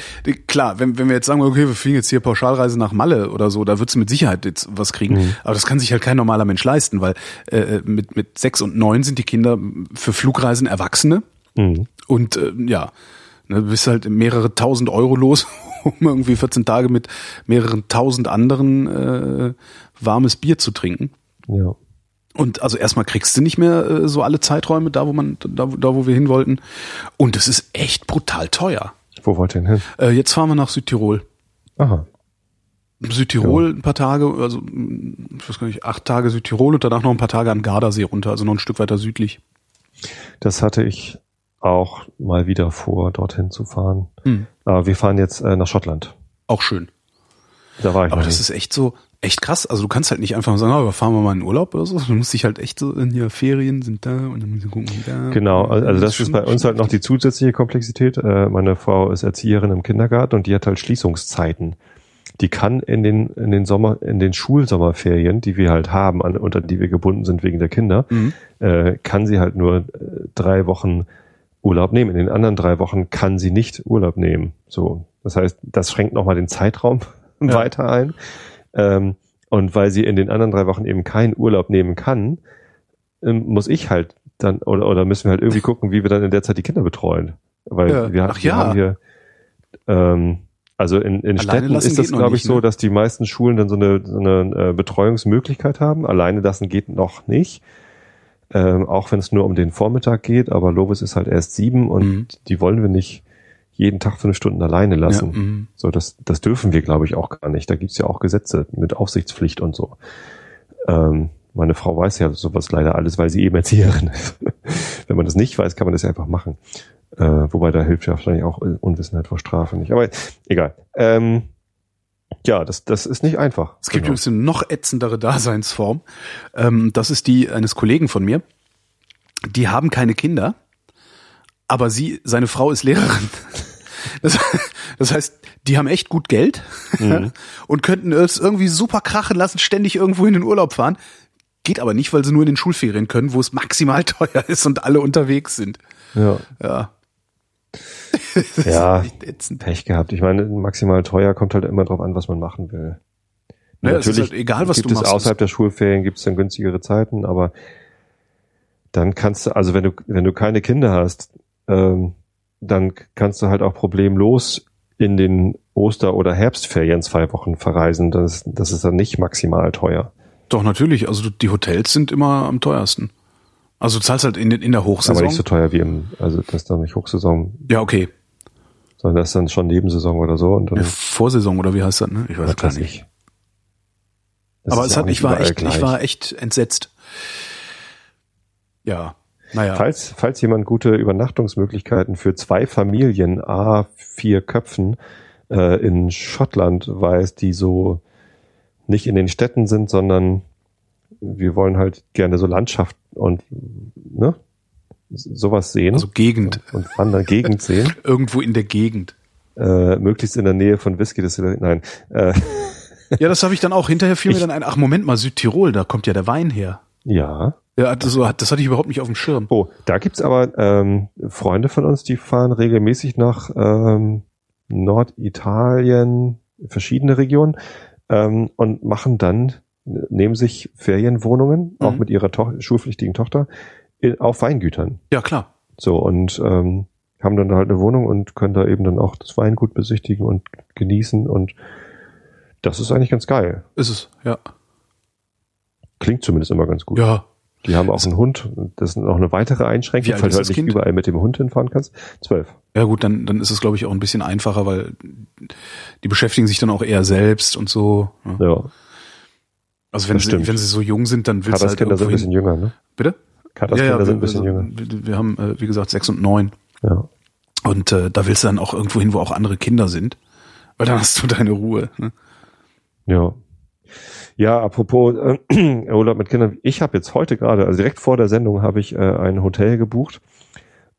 Speaker 3: klar, wenn, wenn wir jetzt sagen, okay, wir fliegen jetzt hier Pauschalreise nach Malle oder so, da würdest du mit Sicherheit jetzt was kriegen. Mhm. Aber das kann sich halt kein normaler Mensch leisten, weil äh, mit, mit sechs und neun sind die Kinder für Flugreisen Erwachsene. Mhm. Und äh, ja, ne, bist halt mehrere tausend Euro los, um irgendwie 14 Tage mit mehreren tausend anderen äh, warmes Bier zu trinken.
Speaker 2: Ja.
Speaker 3: Und also erstmal kriegst du nicht mehr äh, so alle Zeiträume da, wo man, da, da wo wir hin wollten. Und es ist echt brutal teuer.
Speaker 2: Wo wollt ihr denn hin?
Speaker 3: Äh, jetzt fahren wir nach Südtirol.
Speaker 2: Aha.
Speaker 3: Südtirol ja. ein paar Tage, also ich weiß gar nicht, acht Tage Südtirol und danach noch ein paar Tage an Gardasee runter, also noch ein Stück weiter südlich.
Speaker 2: Das hatte ich auch mal wieder vor, dorthin zu fahren. Hm. Aber wir fahren jetzt äh, nach Schottland.
Speaker 3: Auch schön.
Speaker 2: Da war ich
Speaker 3: Aber das nicht. ist echt so, echt krass. Also du kannst halt nicht einfach sagen, oh, fahren wir mal in Urlaub oder so. Du musst dich halt echt so in hier Ferien sind da und dann müssen wir gucken
Speaker 2: da. Genau, also das, das ist bei uns halt noch die zusätzliche Komplexität. Äh, meine Frau ist Erzieherin im Kindergarten und die hat halt Schließungszeiten. Die kann in den in den Sommer in den Schulsommerferien, die wir halt haben, an, unter die wir gebunden sind wegen der Kinder, mhm. äh, kann sie halt nur äh, drei Wochen Urlaub nehmen. In den anderen drei Wochen kann sie nicht Urlaub nehmen. So, das heißt, das schränkt nochmal den Zeitraum ja. weiter ein. Ähm, und weil sie in den anderen drei Wochen eben keinen Urlaub nehmen kann, ähm, muss ich halt dann, oder, oder müssen wir halt irgendwie gucken, wie wir dann in der Zeit die Kinder betreuen. Weil ja. wir, Ach, wir ja. haben hier, ähm, also in, in Städten ist das, glaube ich, nicht, so, ne? dass die meisten Schulen dann so eine, so eine äh, Betreuungsmöglichkeit haben. Alleine lassen geht noch nicht. Ähm, auch wenn es nur um den Vormittag geht, aber Lovis ist halt erst sieben und mhm. die wollen wir nicht jeden Tag fünf Stunden alleine lassen. Ja, mhm. so, das, das dürfen wir, glaube ich, auch gar nicht. Da gibt's ja auch Gesetze mit Aufsichtspflicht und so. Ähm, meine Frau weiß ja sowas leider alles, weil sie eben Erzieherin ist. Wenn man das nicht weiß, kann man das ja einfach machen. Äh, wobei da hilft ja wahrscheinlich auch Unwissenheit vor Strafe nicht. Aber egal. Ähm, ja, das, das ist nicht einfach.
Speaker 3: Es gibt genau. übrigens eine noch ätzendere Daseinsform. Ähm, das ist die eines Kollegen von mir. Die haben keine Kinder, aber sie, seine Frau ist Lehrerin. Das, das heißt, die haben echt gut Geld mhm. und könnten es irgendwie super krachen lassen, ständig irgendwo in den Urlaub fahren. Geht aber nicht, weil sie nur in den Schulferien können, wo es maximal teuer ist und alle unterwegs sind.
Speaker 2: Ja.
Speaker 3: Ja.
Speaker 2: ja, Pech gehabt. Ich meine, maximal teuer kommt halt immer drauf an, was man machen will.
Speaker 3: Naja, Natürlich halt egal, was
Speaker 2: gibt
Speaker 3: du
Speaker 2: es
Speaker 3: machst.
Speaker 2: außerhalb der Schulferien gibt es dann günstigere Zeiten, aber dann kannst du, also wenn du, wenn du keine Kinder hast, ähm, dann kannst du halt auch problemlos in den Oster- oder Herbstferien zwei Wochen verreisen. Das, das ist dann nicht maximal teuer.
Speaker 3: Doch, natürlich. Also die Hotels sind immer am teuersten. Also du zahlst halt in, in der Hochsaison.
Speaker 2: Aber nicht so teuer wie im, also das ist dann nicht Hochsaison.
Speaker 3: Ja, okay.
Speaker 2: Sondern das ist dann schon Nebensaison oder so. Und dann ja,
Speaker 3: Vorsaison oder wie heißt das, ne? Ich weiß gar nicht. Aber es hat, ich war echt, gleich. ich war echt entsetzt. Ja. Naja.
Speaker 2: Falls, falls jemand gute Übernachtungsmöglichkeiten für zwei Familien, a vier Köpfen äh, in Schottland weiß, die so nicht in den Städten sind, sondern wir wollen halt gerne so Landschaft und ne, sowas sehen.
Speaker 3: Also Gegend.
Speaker 2: Und wandern Gegend sehen.
Speaker 3: Irgendwo in der Gegend.
Speaker 2: Äh, möglichst in der Nähe von Whisky Distillery. Nein. Äh,
Speaker 3: ja, das habe ich dann auch. Hinterher fiel mir dann ein, ach Moment mal, Südtirol, da kommt ja der Wein her.
Speaker 2: Ja.
Speaker 3: Ja, das, das hatte ich überhaupt nicht auf dem Schirm.
Speaker 2: Oh, da gibt's aber ähm, Freunde von uns, die fahren regelmäßig nach ähm, Norditalien, verschiedene Regionen ähm, und machen dann, nehmen sich Ferienwohnungen, mhm. auch mit ihrer to schulpflichtigen Tochter, auf Weingütern.
Speaker 3: Ja, klar.
Speaker 2: So, und ähm, haben dann halt eine Wohnung und können da eben dann auch das Weingut besichtigen und genießen und das ist eigentlich ganz geil.
Speaker 3: Ist es, ja.
Speaker 2: Klingt zumindest immer ganz gut.
Speaker 3: Ja,
Speaker 2: die haben auch einen Hund. Das ist noch eine weitere Einschränkung, weil du halt nicht kind? überall mit dem Hund hinfahren kannst. Zwölf.
Speaker 3: Ja gut, dann, dann ist es, glaube ich, auch ein bisschen einfacher, weil die beschäftigen sich dann auch eher selbst und so.
Speaker 2: Ja. ja.
Speaker 3: Also wenn sie, wenn sie so jung sind, dann willst du halt
Speaker 2: Kinder sind ein bisschen jünger, ne?
Speaker 3: Bitte?
Speaker 2: Katas ja, ja, sind ein bisschen
Speaker 3: wir,
Speaker 2: jünger.
Speaker 3: Wir, wir haben, äh, wie gesagt, sechs und neun.
Speaker 2: Ja.
Speaker 3: Und äh, da willst du dann auch irgendwo hin, wo auch andere Kinder sind. Weil dann hast du deine Ruhe. Ne?
Speaker 2: Ja. Ja, apropos äh, Urlaub mit Kindern. Ich habe jetzt heute gerade, also direkt vor der Sendung, habe ich äh, ein Hotel gebucht.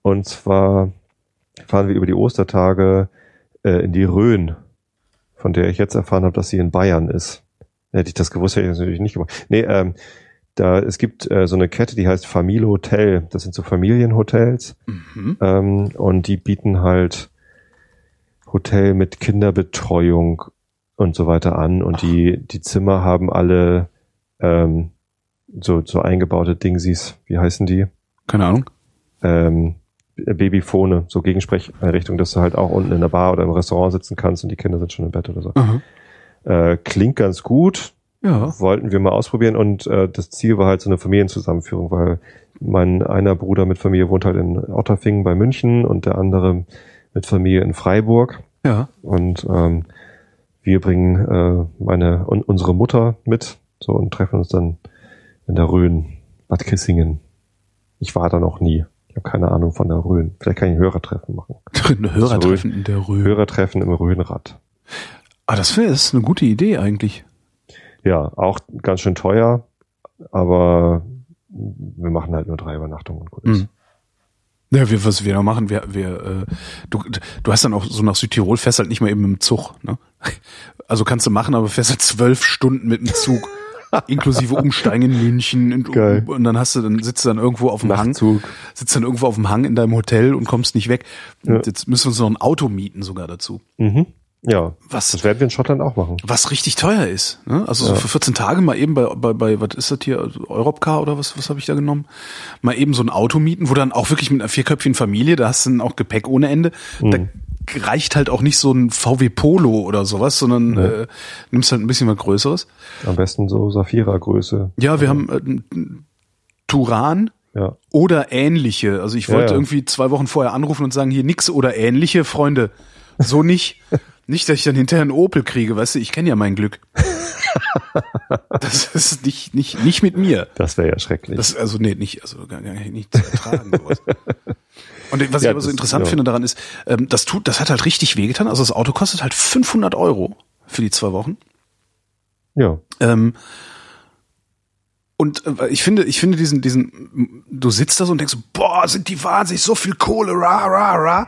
Speaker 2: Und zwar fahren wir über die Ostertage äh, in die Rhön, von der ich jetzt erfahren habe, dass sie in Bayern ist. Hätte ich das gewusst, hätte ich das natürlich nicht gemacht. Nee, ähm, da, es gibt äh, so eine Kette, die heißt Familo Hotel. Das sind so Familienhotels. Mhm. Ähm, und die bieten halt Hotel mit Kinderbetreuung und so weiter an. Und die, die Zimmer haben alle ähm, so, so eingebaute Dingsies, wie heißen die?
Speaker 3: Keine Ahnung.
Speaker 2: Ähm, Babyphone, so Gegensprecheinrichtung, dass du halt auch unten in der Bar oder im Restaurant sitzen kannst und die Kinder sind schon im Bett oder so.
Speaker 3: Aha.
Speaker 2: Äh, klingt ganz gut,
Speaker 3: Ja.
Speaker 2: wollten wir mal ausprobieren und äh, das Ziel war halt so eine Familienzusammenführung, weil mein einer Bruder mit Familie wohnt halt in Otterfingen bei München und der andere mit Familie in Freiburg
Speaker 3: Ja.
Speaker 2: und ähm, wir bringen äh, meine und unsere Mutter mit so und treffen uns dann in der Rhön, Bad Kissingen. Ich war da noch nie. Ich habe keine Ahnung von der Rhön. Vielleicht kann ich ein Hörertreffen machen.
Speaker 3: Ein Hörertreffen in der Röhre.
Speaker 2: Hörertreffen im Rhönrad.
Speaker 3: Ah, das wäre ist eine gute Idee eigentlich.
Speaker 2: Ja, auch ganz schön teuer, aber wir machen halt nur drei Übernachtungen und gut ist.
Speaker 3: Mhm. Ja, wir, was wir da machen, wir, wir, äh, du, du hast dann auch so nach Südtirol fährst halt nicht mal eben mit dem Zug, ne? Also kannst du machen, aber fährst halt zwölf Stunden mit dem Zug. inklusive Umsteigen in München und,
Speaker 2: Geil.
Speaker 3: und dann hast du, dann sitzt du dann irgendwo auf dem Hang,
Speaker 2: Nachtzug.
Speaker 3: sitzt dann irgendwo auf dem Hang in deinem Hotel und kommst nicht weg.
Speaker 2: Ja.
Speaker 3: jetzt müssen wir uns noch ein Auto mieten sogar dazu.
Speaker 2: Mhm. Ja,
Speaker 3: Was,
Speaker 2: das werden wir in Schottland auch machen.
Speaker 3: was richtig teuer ist. Ne? Also so
Speaker 2: Ja.
Speaker 3: für 14 Tage mal eben bei, bei, bei was ist das hier, also Europcar oder was, was habe ich da genommen? Mal eben so ein Auto mieten, wo dann auch wirklich mit einer vierköpfigen Familie, da hast du dann auch Gepäck ohne Ende. Da
Speaker 2: Mhm.
Speaker 3: reicht halt auch nicht so ein VW Polo oder sowas, sondern
Speaker 2: Nee.
Speaker 3: äh, nimmst halt ein bisschen was Größeres.
Speaker 2: Am besten so Saphira-Größe.
Speaker 3: Ja, wir haben äh, Turan
Speaker 2: Ja.
Speaker 3: oder ähnliche. Also ich wollte
Speaker 2: ja.
Speaker 3: irgendwie zwei Wochen vorher anrufen und sagen, hier nix oder ähnliche, Freunde. So nicht. nicht, dass ich dann hinterher einen Opel kriege, weißt du, ich kenne ja mein Glück. das ist nicht, nicht, nicht mit mir.
Speaker 2: Das wäre ja schrecklich.
Speaker 3: Das, also nee, nicht, also gar, gar nicht zu ertragen sowas. Und was ich
Speaker 2: Ja,
Speaker 3: aber so interessant
Speaker 2: ja.
Speaker 3: finde daran ist, ähm, das tut, das hat halt richtig wehgetan. Also das Auto kostet halt 500 Euro für die zwei Wochen.
Speaker 2: ja.
Speaker 3: Ähm, und äh, ich finde, ich finde diesen, diesen, du sitzt da so und denkst, boah, sind die wahnsinnig, so viel Kohle, ra, ra, ra.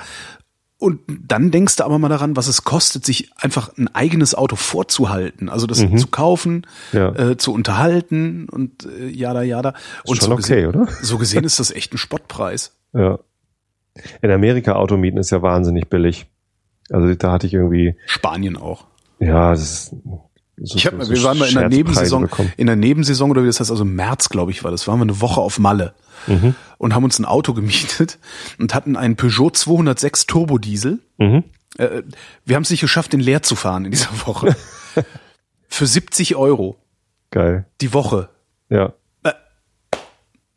Speaker 3: Und dann denkst du aber mal daran, was es kostet, sich einfach ein eigenes Auto vorzuhalten, also das zu kaufen,
Speaker 2: Mhm. Ja.
Speaker 3: äh, zu unterhalten und äh, jada jada. Und
Speaker 2: schon
Speaker 3: so
Speaker 2: okay,
Speaker 3: gesehen,
Speaker 2: oder?
Speaker 3: So gesehen ist das echt ein Spottpreis.
Speaker 2: Ja. In Amerika Automieten ist ja wahnsinnig billig. Also da hatte ich irgendwie,
Speaker 3: Spanien auch.
Speaker 2: ja, das ist so,
Speaker 3: Ich hab,
Speaker 2: so
Speaker 3: wir waren mal in der Nebensaison,
Speaker 2: bekommen.
Speaker 3: in der Nebensaison oder wie das heißt, also im März, glaube ich, war das, waren wir eine Woche auf Malle
Speaker 2: Mhm.
Speaker 3: und haben uns ein Auto gemietet und hatten einen Peugeot 206 Turbodiesel.
Speaker 2: Mhm.
Speaker 3: Äh, wir haben es nicht geschafft, den leer zu fahren in dieser Woche. Für 70 Euro
Speaker 2: Geil.
Speaker 3: die Woche.
Speaker 2: Ja.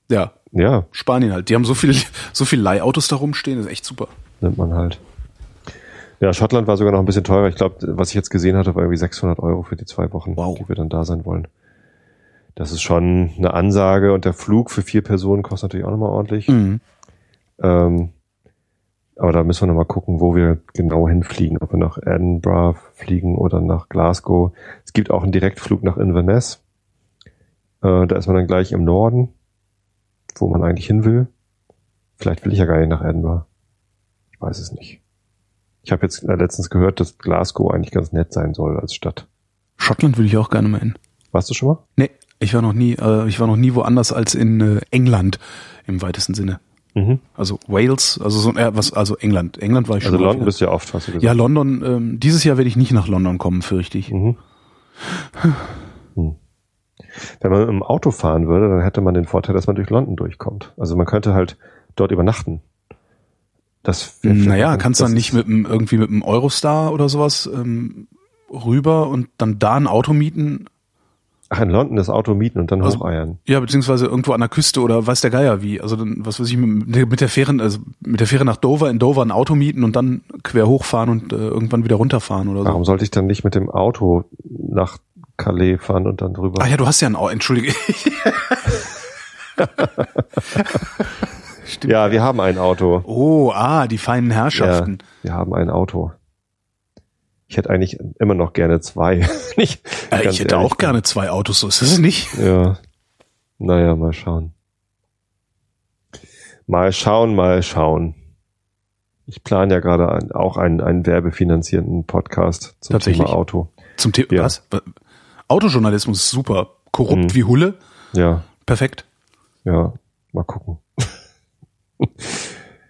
Speaker 3: Ja,
Speaker 2: Ja,
Speaker 3: Spanien halt. Die haben so viel, so viel Leihautos da rumstehen, das ist echt super.
Speaker 2: nimmt man halt. Ja, Schottland war sogar noch ein bisschen teurer. Ich glaube, was ich jetzt gesehen hatte, war irgendwie 600 Euro für die zwei Wochen,
Speaker 3: Wow.
Speaker 2: die wir dann da sein wollen. Das ist schon eine Ansage und der Flug für vier Personen kostet natürlich auch nochmal ordentlich.
Speaker 3: Mhm.
Speaker 2: Ähm, aber da müssen wir nochmal gucken, wo wir genau hinfliegen. Ob wir nach Edinburgh fliegen oder nach Glasgow. Es gibt auch einen Direktflug nach Inverness. Äh, da ist man dann gleich im Norden, wo man eigentlich hin will. Vielleicht will ich ja gar nicht nach Edinburgh. Ich weiß es nicht. Ich habe jetzt äh, letztens gehört, dass Glasgow eigentlich ganz nett sein soll als Stadt.
Speaker 3: Schottland würde ich auch gerne mal hin.
Speaker 2: Warst du schon mal?
Speaker 3: Nee, ich war noch nie, äh, ich war noch nie woanders als in äh, England im weitesten Sinne.
Speaker 2: Mhm.
Speaker 3: Also Wales, also so äh, was, also England. England war ich schon.
Speaker 2: Also London bist du ja oft, hast du gesagt.
Speaker 3: Ja, London. Ähm, dieses Jahr werde ich nicht nach London kommen, fürchte ich.
Speaker 2: Mhm. Hm. Wenn man im Auto fahren würde, dann hätte man den Vorteil, dass man durch London durchkommt. Also man könnte halt dort übernachten. Das
Speaker 3: Naja, kannst
Speaker 2: das
Speaker 3: dann nicht mit dem, irgendwie mit dem Eurostar oder sowas ähm, rüber und dann da ein Auto mieten.
Speaker 2: Ach, in London das Auto mieten und dann
Speaker 3: Also-
Speaker 2: hocheiern.
Speaker 3: Ja, beziehungsweise irgendwo an der Küste oder weiß der Geier wie. Also dann, was weiß ich, mit, mit der Fähre, also mit der Fähre nach Dover, in Dover ein Auto mieten und dann quer hochfahren und äh, irgendwann wieder runterfahren oder so.
Speaker 2: Warum sollte ich dann nicht mit dem Auto nach Calais fahren und dann drüber?
Speaker 3: Ah ja, du hast ja ein Auto, entschuldige. Stimmt.
Speaker 2: ja, wir haben ein Auto.
Speaker 3: Oh, ah, die feinen Herrschaften.
Speaker 2: Ja, wir haben ein Auto. Ich hätte eigentlich immer noch gerne zwei. ich,
Speaker 3: Äh, ich hätte
Speaker 2: ehrlich
Speaker 3: auch gerne zwei Autos, so ist es nicht.
Speaker 2: Ja. Naja, mal schauen. Mal schauen, mal schauen. Ich plane ja gerade ein, auch einen, einen werbefinanzierten Podcast zum
Speaker 3: Tatsächlich?
Speaker 2: Thema Auto.
Speaker 3: Zum Thema,
Speaker 2: Ja.
Speaker 3: was? Autojournalismus ist super. Korrupt
Speaker 2: Mhm.
Speaker 3: wie Hulle.
Speaker 2: Ja,
Speaker 3: Perfekt.
Speaker 2: ja, mal gucken.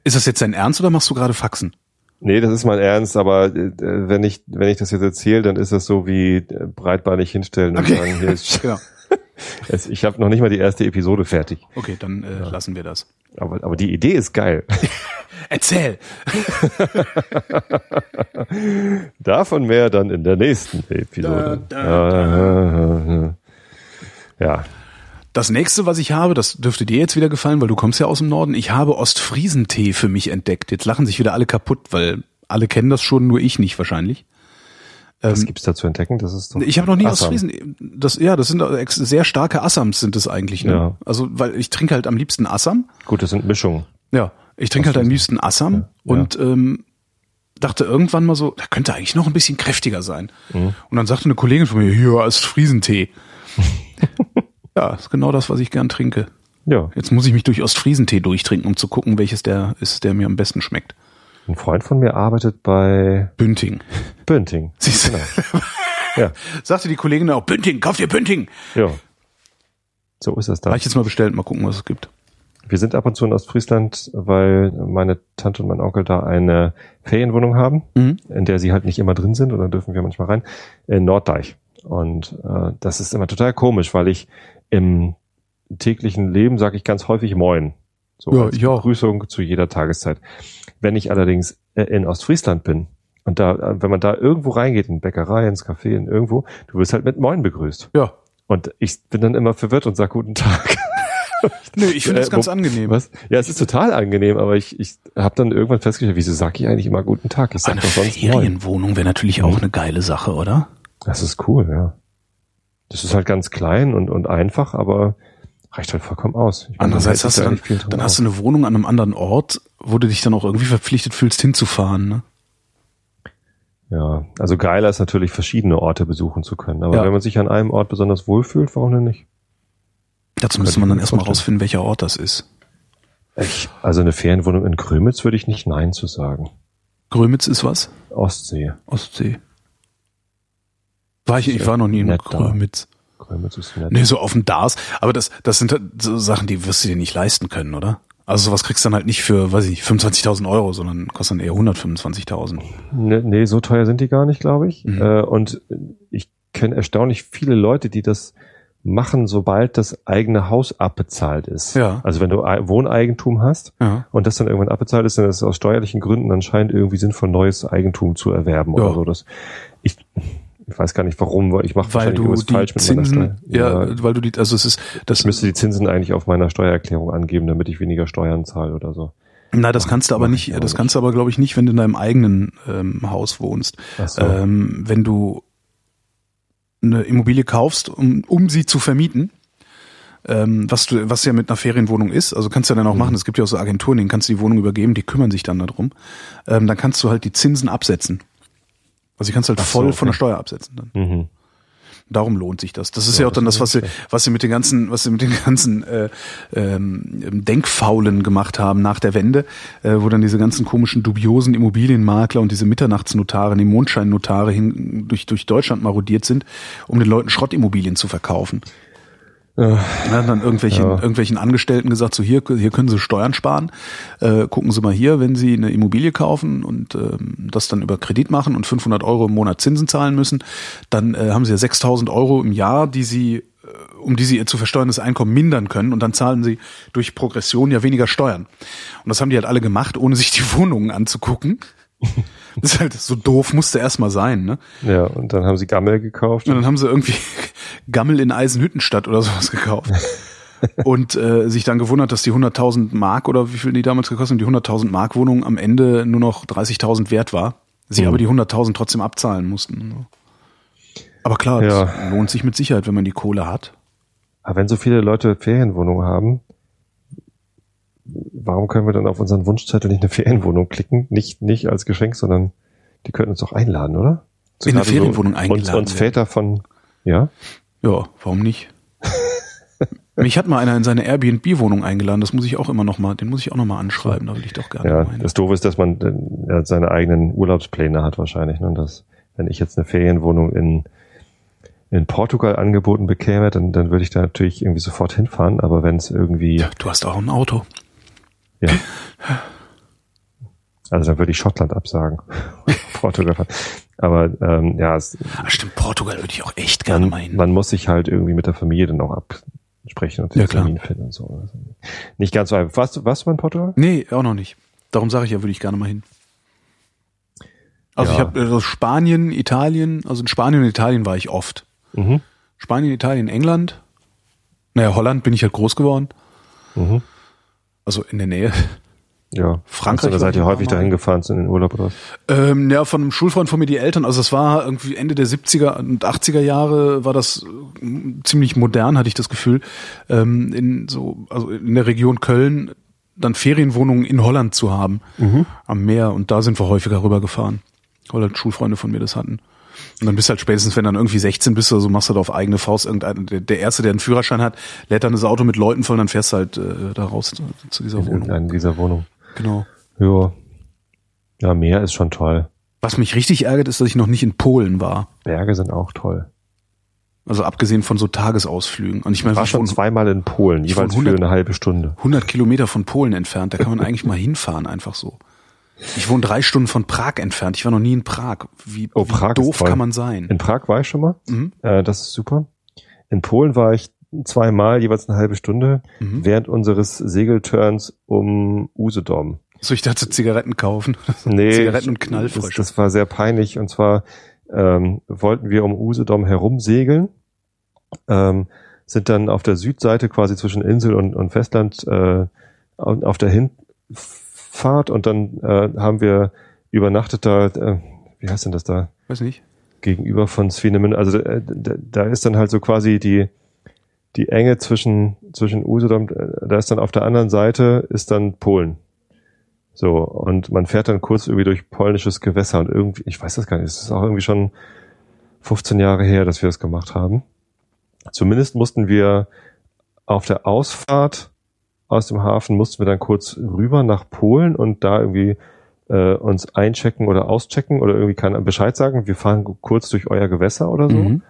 Speaker 3: Ist das jetzt dein Ernst oder machst du gerade Faxen?
Speaker 2: Nee, das ist mein Ernst, aber äh, wenn ich wenn ich das jetzt erzähle, dann ist das so wie äh, breitbeinig hinstellen und
Speaker 3: Okay.
Speaker 2: sagen, hier ist,
Speaker 3: Genau.
Speaker 2: es, ich habe noch nicht mal die erste Episode fertig.
Speaker 3: Okay, dann äh, lassen wir das.
Speaker 2: Aber, aber die Idee ist geil.
Speaker 3: Erzähl.
Speaker 2: Davon mehr dann in der nächsten Episode.
Speaker 3: Da,
Speaker 2: Ja,
Speaker 3: Das nächste, was ich habe, das dürfte dir jetzt wieder gefallen, weil du kommst ja aus dem Norden. Ich habe Ostfriesentee für mich entdeckt. Jetzt lachen sich wieder alle kaputt, weil alle kennen das schon, nur ich nicht wahrscheinlich.
Speaker 2: was gibt's da zu entdecken? Das ist doch
Speaker 3: Ich habe noch nie
Speaker 2: Assam.
Speaker 3: Ostfriesen. Das ja, das sind sehr starke Assams sind es eigentlich. Ne?
Speaker 2: Ja.
Speaker 3: Also weil ich trinke halt am liebsten Assam.
Speaker 2: Gut, das sind Mischungen.
Speaker 3: Ja, ich trinke halt am liebsten Assam und ähm, dachte irgendwann mal so, da könnte eigentlich noch ein bisschen kräftiger sein.
Speaker 2: Mhm.
Speaker 3: Und dann sagte eine Kollegin von mir, hier ist Friesentee. ja, ist genau das, was ich gern trinke.
Speaker 2: Ja,
Speaker 3: Jetzt muss ich mich durch Ostfriesentee durchtrinken, um zu gucken, welches der ist, der mir am besten schmeckt.
Speaker 2: ein Freund von mir arbeitet bei
Speaker 3: Bünding.
Speaker 2: Bönting.
Speaker 3: Siehst du?
Speaker 2: Genau. Ja,
Speaker 3: Sagte die Kollegin auch, Bünding, kauf dir Bünding.
Speaker 2: ja. So ist das da.
Speaker 3: Habe ich jetzt mal bestellt, mal gucken, was es gibt.
Speaker 2: Wir sind ab und zu in Ostfriesland, weil meine Tante und mein Onkel da eine Ferienwohnung haben,
Speaker 3: Mhm.
Speaker 2: in der sie halt nicht immer drin sind, und dann dürfen wir manchmal rein, in Norddeich. Und äh, das ist immer total komisch, weil ich im täglichen Leben sage ich ganz häufig Moin. So
Speaker 3: Ja,
Speaker 2: als
Speaker 3: ich auch.
Speaker 2: Begrüßung zu jeder Tageszeit. Wenn ich allerdings äh, in Ostfriesland bin und da, äh, wenn man da irgendwo reingeht, in Bäckerei, ins Café, in irgendwo, du wirst halt mit Moin begrüßt.
Speaker 3: Ja.
Speaker 2: Und ich bin dann immer verwirrt und sag Guten Tag.
Speaker 3: Nö, ich finde das
Speaker 2: Äh,
Speaker 3: ganz
Speaker 2: wo-
Speaker 3: angenehm.
Speaker 2: Was? Ja, es ist total angenehm, aber ich, ich habe dann irgendwann festgestellt, wieso sage ich eigentlich immer guten Tag? Ich sag
Speaker 3: Eine
Speaker 2: doch sonst.
Speaker 3: Ferienwohnung wäre natürlich auch eine geile Sache, oder?
Speaker 2: Das ist cool, ja. Das ist halt ganz klein und, und einfach, aber reicht halt vollkommen aus. Meine,
Speaker 3: Andererseits hast du dann, dann hast du eine Wohnung an einem anderen Ort, wo du dich dann auch irgendwie verpflichtet fühlst, hinzufahren. Ne?
Speaker 2: Ja, also geiler ist natürlich, verschiedene Orte besuchen zu können. Aber
Speaker 3: Ja.
Speaker 2: wenn man sich an einem Ort besonders wohlfühlt, warum denn nicht?
Speaker 3: Dazu müsste man dann erstmal rausfinden, welcher Ort das ist.
Speaker 2: Ich, also eine Ferienwohnung in Grömitz würde ich nicht Nein zu sagen.
Speaker 3: Grömitz ist was?
Speaker 2: Ostsee.
Speaker 3: Ostsee. War ich, ich war noch nie in. Grömitz.
Speaker 2: Grömitz ist nett.
Speaker 3: Nee, so auf dem Dars. Aber das, das sind halt so Sachen, die wirst du dir nicht leisten können, oder? Also sowas kriegst du dann halt nicht für, weiß ich nicht, 25.000 Euro, sondern kostet dann eher 125.000.
Speaker 2: Nee, nee, so teuer sind die gar nicht, glaube ich.
Speaker 3: Mhm.
Speaker 2: Äh, und ich kenne erstaunlich viele Leute, die das machen, sobald das eigene Haus abbezahlt ist.
Speaker 3: Ja.
Speaker 2: Also wenn du Ei- Wohneigentum hast
Speaker 3: Ja.
Speaker 2: und das dann irgendwann abbezahlt ist, dann ist es aus steuerlichen Gründen anscheinend irgendwie sinnvoll, neues Eigentum zu erwerben
Speaker 3: Ja.
Speaker 2: oder so. Das, ich, ich weiß gar nicht warum, weil ich mache
Speaker 3: Weil
Speaker 2: wahrscheinlich
Speaker 3: du die
Speaker 2: falsch mit meiner
Speaker 3: Zinsen,
Speaker 2: Steuer.
Speaker 3: ja, weil du die, also es ist, das
Speaker 2: ich müsste die Zinsen eigentlich auf meiner Steuererklärung angeben, damit ich weniger Steuern zahle oder so.
Speaker 3: Na, das kannst du aber nicht, das kannst du aber, glaube ich, nicht, wenn du in deinem eigenen ähm, Haus wohnst.
Speaker 2: So.
Speaker 3: Ähm, wenn du eine Immobilie kaufst, um, um sie zu vermieten, ähm, was du, was ja mit einer Ferienwohnung ist, also kannst du ja dann auch
Speaker 2: Mhm.
Speaker 3: machen, es gibt ja auch so Agenturen, denen kannst du die Wohnung übergeben, die kümmern sich dann darum. Ähm, dann kannst du halt die Zinsen absetzen. Also die kannst du halt
Speaker 2: so,
Speaker 3: voll
Speaker 2: okay.
Speaker 3: von der Steuer absetzen dann.
Speaker 2: Mhm.
Speaker 3: Darum lohnt sich das. Das ist ja, auch dann
Speaker 2: das
Speaker 3: was sie, was sie mit den ganzen, was sie mit den ganzen äh, ähm, Denkfaulen gemacht haben nach der Wende, äh, wo dann diese ganzen komischen dubiosen Immobilienmakler und diese Mitternachtsnotare, die Mondscheinnotare hin durch durch Deutschland marodiert sind, um den Leuten Schrottimmobilien zu verkaufen.
Speaker 2: Ja.
Speaker 3: Ja, dann irgendwelchen,
Speaker 2: Ja.
Speaker 3: irgendwelchen Angestellten gesagt, so hier, hier können Sie Steuern sparen. Äh, gucken Sie mal hier, wenn Sie eine Immobilie kaufen und ähm, das dann über Kredit machen und 500 Euro im Monat Zinsen zahlen müssen, dann äh, haben Sie ja 6000 Euro im Jahr, die Sie, äh, um die Sie Ihr zu versteuerndes Einkommen mindern können und dann zahlen Sie durch Progression ja weniger Steuern. Und das haben die halt alle gemacht, ohne sich die Wohnungen anzugucken. Das ist halt so doof, musste erstmal sein, ne?
Speaker 2: Ja, und dann haben sie Gammel gekauft.
Speaker 3: Und dann haben sie irgendwie Gammel in Eisenhüttenstadt oder sowas gekauft. und äh, sich dann gewundert, dass die 100.000 Mark oder wie viel die damals gekostet haben, die 100.000 Mark Wohnung am Ende nur noch 30.000 wert war. Sie
Speaker 2: Mhm.
Speaker 3: aber die 100.000 trotzdem abzahlen mussten. Aber klar,
Speaker 2: Ja.
Speaker 3: das lohnt sich mit Sicherheit, wenn man die Kohle hat.
Speaker 2: Aber wenn so viele Leute Ferienwohnungen haben, warum können wir dann auf unseren Wunschzettel nicht eine Ferienwohnung klicken? Nicht, nicht als Geschenk, sondern die könnten uns doch einladen, oder?
Speaker 3: In eine Ferienwohnung
Speaker 2: uns,
Speaker 3: eingeladen
Speaker 2: uns
Speaker 3: werden.
Speaker 2: Väter von, ja?
Speaker 3: Ja, warum nicht? Mich hat mal einer in seine Airbnb-Wohnung eingeladen, das muss ich auch immer noch mal, den muss ich auch noch mal anschreiben, da will ich doch gerne
Speaker 2: Ja,
Speaker 3: hin.
Speaker 2: das Doofe ist, dass man äh, ja, seine eigenen Urlaubspläne hat wahrscheinlich. Ne? Das, wenn ich jetzt eine Ferienwohnung in, in Portugal angeboten bekäme, dann, dann würde ich da natürlich irgendwie sofort hinfahren. Aber wenn es irgendwie,
Speaker 3: Du hast auch ein Auto.
Speaker 2: Ja. Also dann würde ich Schottland absagen. Portugal. Aber ähm, ja, es,
Speaker 3: Ah, stimmt, Portugal würde ich auch echt gerne
Speaker 2: man,
Speaker 3: mal hin.
Speaker 2: man muss sich halt irgendwie mit der Familie dann auch absprechen und den
Speaker 3: Ja.
Speaker 2: Termin finden und so. Also nicht ganz so einfach. Warst, du- warst du mal in Portugal?
Speaker 3: Nee, auch noch nicht. Darum sage ich ja, würde ich gerne mal hin. Also
Speaker 2: Ja.
Speaker 3: ich habe also Spanien, Italien, also in Spanien und Italien war ich oft.
Speaker 2: Mhm.
Speaker 3: Spanien, Italien, England. Naja, Holland bin ich halt groß geworden.
Speaker 2: Mhm.
Speaker 3: Also in der Nähe.
Speaker 2: Ja.
Speaker 3: Frankreich
Speaker 2: Also, da seid ihr häufig dahin gefahren in den Urlaub oder was?
Speaker 3: Ähm, ja, von einem Schulfreund von mir die Eltern. Also es war irgendwie Ende der 70er und 80er Jahre war das äh, ziemlich modern, hatte ich das Gefühl. Ähm, in so, also in der Region Köln dann Ferienwohnungen in Holland zu haben. Am Meer. Und da sind wir häufiger rübergefahren. Weil halt Schulfreunde von mir das hatten. Und dann bist du halt spätestens, wenn du dann irgendwie 16 bist oder so, machst du da auf eigene Faust irgendein, der, der Erste, der einen Führerschein hat, lädt dann das Auto mit Leuten voll, dann fährst du halt äh, da raus zu dieser
Speaker 2: In
Speaker 3: Wohnung.
Speaker 2: irgendeiner dieser Wohnungen.
Speaker 3: Genau.
Speaker 2: Ja. Ja, Meer ist schon toll.
Speaker 3: Was mich richtig ärgert, ist, dass ich noch nicht in Polen war.
Speaker 2: Berge sind auch toll.
Speaker 3: Also abgesehen von so Tagesausflügen. Und ich meine,
Speaker 2: war schon zweimal in Polen, jeweils
Speaker 3: wohne
Speaker 2: für
Speaker 3: 100
Speaker 2: eine halbe Stunde.
Speaker 3: 100 Kilometer von Polen entfernt. Da kann man eigentlich mal hinfahren, einfach so. Ich wohne drei Stunden von Prag entfernt. Ich war noch nie in Prag. Wie,
Speaker 2: Oh, Prag
Speaker 3: doof kann man sein?
Speaker 2: In Prag war ich schon mal.
Speaker 3: Mhm.
Speaker 2: Äh, das ist super. In Polen war ich zweimal, jeweils eine halbe Stunde,
Speaker 3: Mhm.
Speaker 2: während unseres Segelturns um Usedom.
Speaker 3: So, ich dachte Zigaretten kaufen.
Speaker 2: Nee,
Speaker 3: Zigaretten und
Speaker 2: das,
Speaker 3: Knallfrische.
Speaker 2: das war sehr peinlich. Und zwar ähm, wollten wir um Usedom herumsegeln, ähm, sind dann auf der Südseite quasi zwischen Insel und, und Festland äh, au- auf der Hinfahrt und dann äh, haben wir übernachtet da, äh, wie heißt denn das da?
Speaker 3: Weiß nicht.
Speaker 2: gegenüber von Swinemen. Also äh, da, da ist dann halt so quasi die die Enge zwischen zwischen Usedom, äh, da ist dann auf der anderen Seite ist dann Polen. So und man fährt dann kurz irgendwie durch polnisches Gewässer und irgendwie, ich weiß das gar nicht, es ist auch irgendwie schon 15 Jahre her, dass wir das gemacht haben. Zumindest mussten wir auf der Ausfahrt aus dem Hafen mussten wir dann kurz rüber nach Polen und da irgendwie äh, uns einchecken oder auschecken oder irgendwie kann Bescheid sagen, wir fahren kurz durch euer Gewässer oder so.
Speaker 3: Mhm.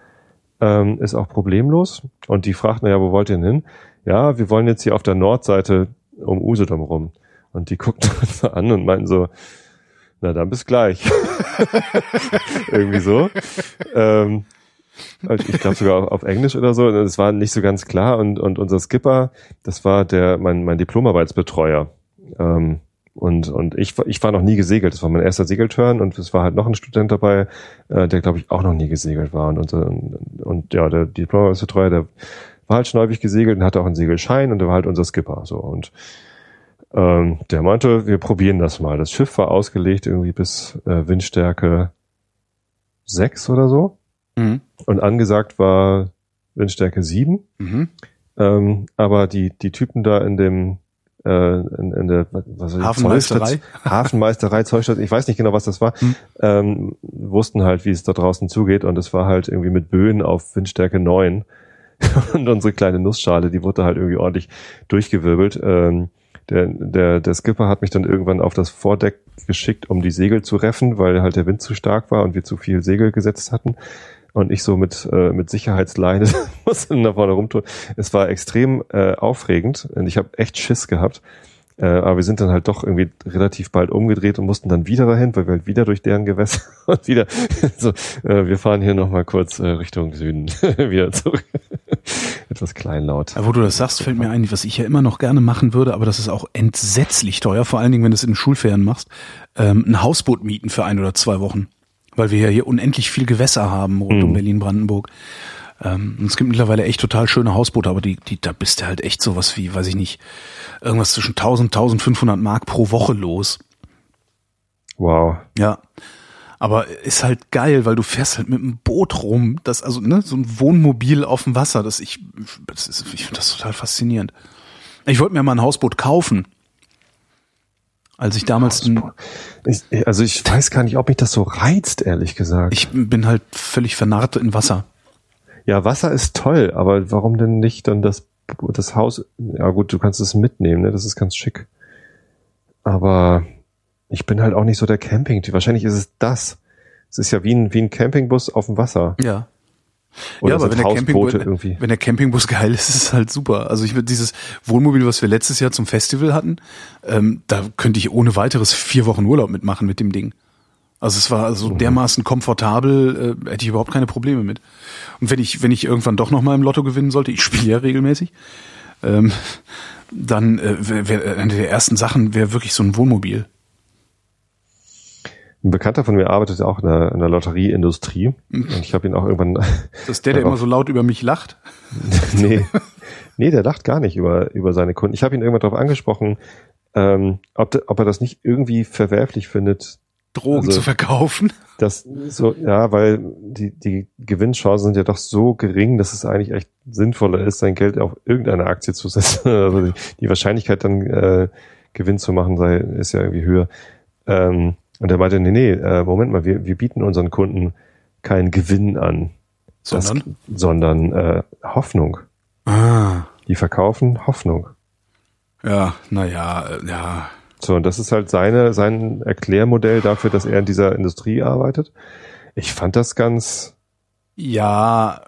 Speaker 2: Ähm, ist auch problemlos. Und die fragten, ja, wo wollt ihr denn hin? Ja, wir wollen jetzt hier auf der Nordseite um Usedom rum. Und die guckten uns so an und meinten so, na dann bis gleich. irgendwie so. Ähm, ich glaube sogar auf, Englisch oder so. Das war nicht so ganz klar. Und, und unser Skipper, das war der mein, mein Diplomarbeitsbetreuer. Ähm, und, und ich, ich war noch nie gesegelt. Das war mein erster Segelturn und es war halt noch ein Student dabei, äh, der glaube ich auch noch nie gesegelt war. Und, und, und ja, der Diplomarbeitsbetreuer, der war halt schon häufig gesegelt und hatte auch einen Segelschein und der war halt unser Skipper. So und ähm, der meinte, wir probieren das mal. Das Schiff war ausgelegt irgendwie bis äh, Windstärke sechs oder so.
Speaker 3: Mhm.
Speaker 2: Und angesagt war Windstärke 7.
Speaker 3: Mhm.
Speaker 2: Ähm, aber die, die Typen da in dem äh, in, in der was ich,
Speaker 3: Hafenmeisterei?
Speaker 2: Hafenmeisterei, Zollstation, ich weiß nicht genau, was das war,
Speaker 3: Hm.
Speaker 2: ähm, wussten halt, wie es da draußen zugeht und es war halt irgendwie mit Böen auf Windstärke 9 und unsere kleine Nussschale, die wurde halt irgendwie ordentlich durchgewirbelt. Ähm, der, der, der Skipper hat mich dann irgendwann auf das Vordeck geschickt, um die Segel zu reffen, weil halt der Wind zu stark war und wir zu viel Segel gesetzt hatten. Und ich so mit, äh, mit Sicherheitsleine musste da vorne rumtun. Es war extrem äh, aufregend und ich habe echt Schiss gehabt. Äh, aber wir sind dann halt doch irgendwie relativ bald umgedreht und mussten dann wieder dahin, weil wir halt wieder durch deren Gewässer und wieder so, äh, wir fahren hier nochmal kurz äh, Richtung Süden wieder zurück. Etwas kleinlaut.
Speaker 3: Wo du das sagst, fällt mir ein, was ich ja immer noch gerne machen würde, aber das ist auch entsetzlich teuer, vor allen Dingen, wenn du es in den Schulferien machst, ähm, ein Hausboot mieten für ein oder zwei Wochen. Weil wir ja hier unendlich viel Gewässer haben rund um
Speaker 2: Mhm.
Speaker 3: Berlin-Brandenburg. Ähm, und es gibt mittlerweile echt total schöne Hausboote, aber die, die, da bist du halt echt sowas wie, weiß ich nicht, irgendwas zwischen 1000, 1500 Mark pro Woche los.
Speaker 2: Wow.
Speaker 3: Ja. Aber ist halt geil, weil du fährst halt mit einem Boot rum, das, also, ne, so ein Wohnmobil auf dem Wasser, das ich, das ist, ich finde das total faszinierend. Ich wollte mir mal ein Hausboot kaufen. Als ich damals, ein,
Speaker 2: Ich, also ich weiß gar nicht, ob mich das so reizt, ehrlich gesagt.
Speaker 3: ich bin halt völlig vernarrt in Wasser.
Speaker 2: ja, Wasser ist toll, aber warum denn nicht dann das, das Haus? Ja gut, du kannst es mitnehmen, ne? Das ist ganz schick. Aber ich bin halt auch nicht so der Camping-Typ. Wahrscheinlich ist es das. Es ist ja wie ein, wie ein Campingbus auf dem Wasser.
Speaker 3: Ja.
Speaker 2: Oder
Speaker 3: ja, aber wenn der, Campingbus,
Speaker 2: irgendwie.
Speaker 3: wenn der Campingbus geil ist, ist es halt super. Also ich würde dieses Wohnmobil, was wir letztes Jahr zum Festival hatten, ähm, da könnte ich ohne weiteres vier Wochen Urlaub mitmachen mit dem Ding. Also es war also
Speaker 2: Mhm.
Speaker 3: dermaßen komfortabel, äh, hätte ich überhaupt keine Probleme mit. Und wenn ich, wenn ich irgendwann doch noch mal im Lotto gewinnen sollte, ich spiele ja regelmäßig, ähm, dann äh, wär, wär, eine der ersten Sachen wäre wirklich so ein Wohnmobil.
Speaker 2: Ein Bekannter von mir arbeitet auch in der, in der Lotterieindustrie.
Speaker 3: Mhm.
Speaker 2: Und ich habe ihn auch irgendwann.
Speaker 3: Das ist der, der immer so laut über mich lacht.
Speaker 2: nee, nee, der lacht gar nicht über, über seine Kunden. Ich habe ihn irgendwann darauf angesprochen, ähm, ob, de, ob er das nicht irgendwie verwerflich findet,
Speaker 3: Drogen
Speaker 2: Also-
Speaker 3: zu verkaufen.
Speaker 2: dass so, ja, weil die, die Gewinnchancen sind ja doch so gering, dass es eigentlich echt sinnvoller ist, sein Geld auf irgendeine Aktie zu setzen. Also die, die Wahrscheinlichkeit dann äh, Gewinn zu machen sei, ist ja irgendwie höher. Ähm, und er meinte, nee, nee, äh, Moment mal, wir, wir bieten unseren Kunden keinen Gewinn an,
Speaker 3: Sondern?
Speaker 2: das, sondern äh, Hoffnung.
Speaker 3: Ah,
Speaker 2: Die verkaufen Hoffnung.
Speaker 3: ja, naja, ja.
Speaker 2: So, und das ist halt seine, sein Erklärmodell dafür, dass er in dieser Industrie arbeitet. Ich fand das ganz,
Speaker 3: Ja,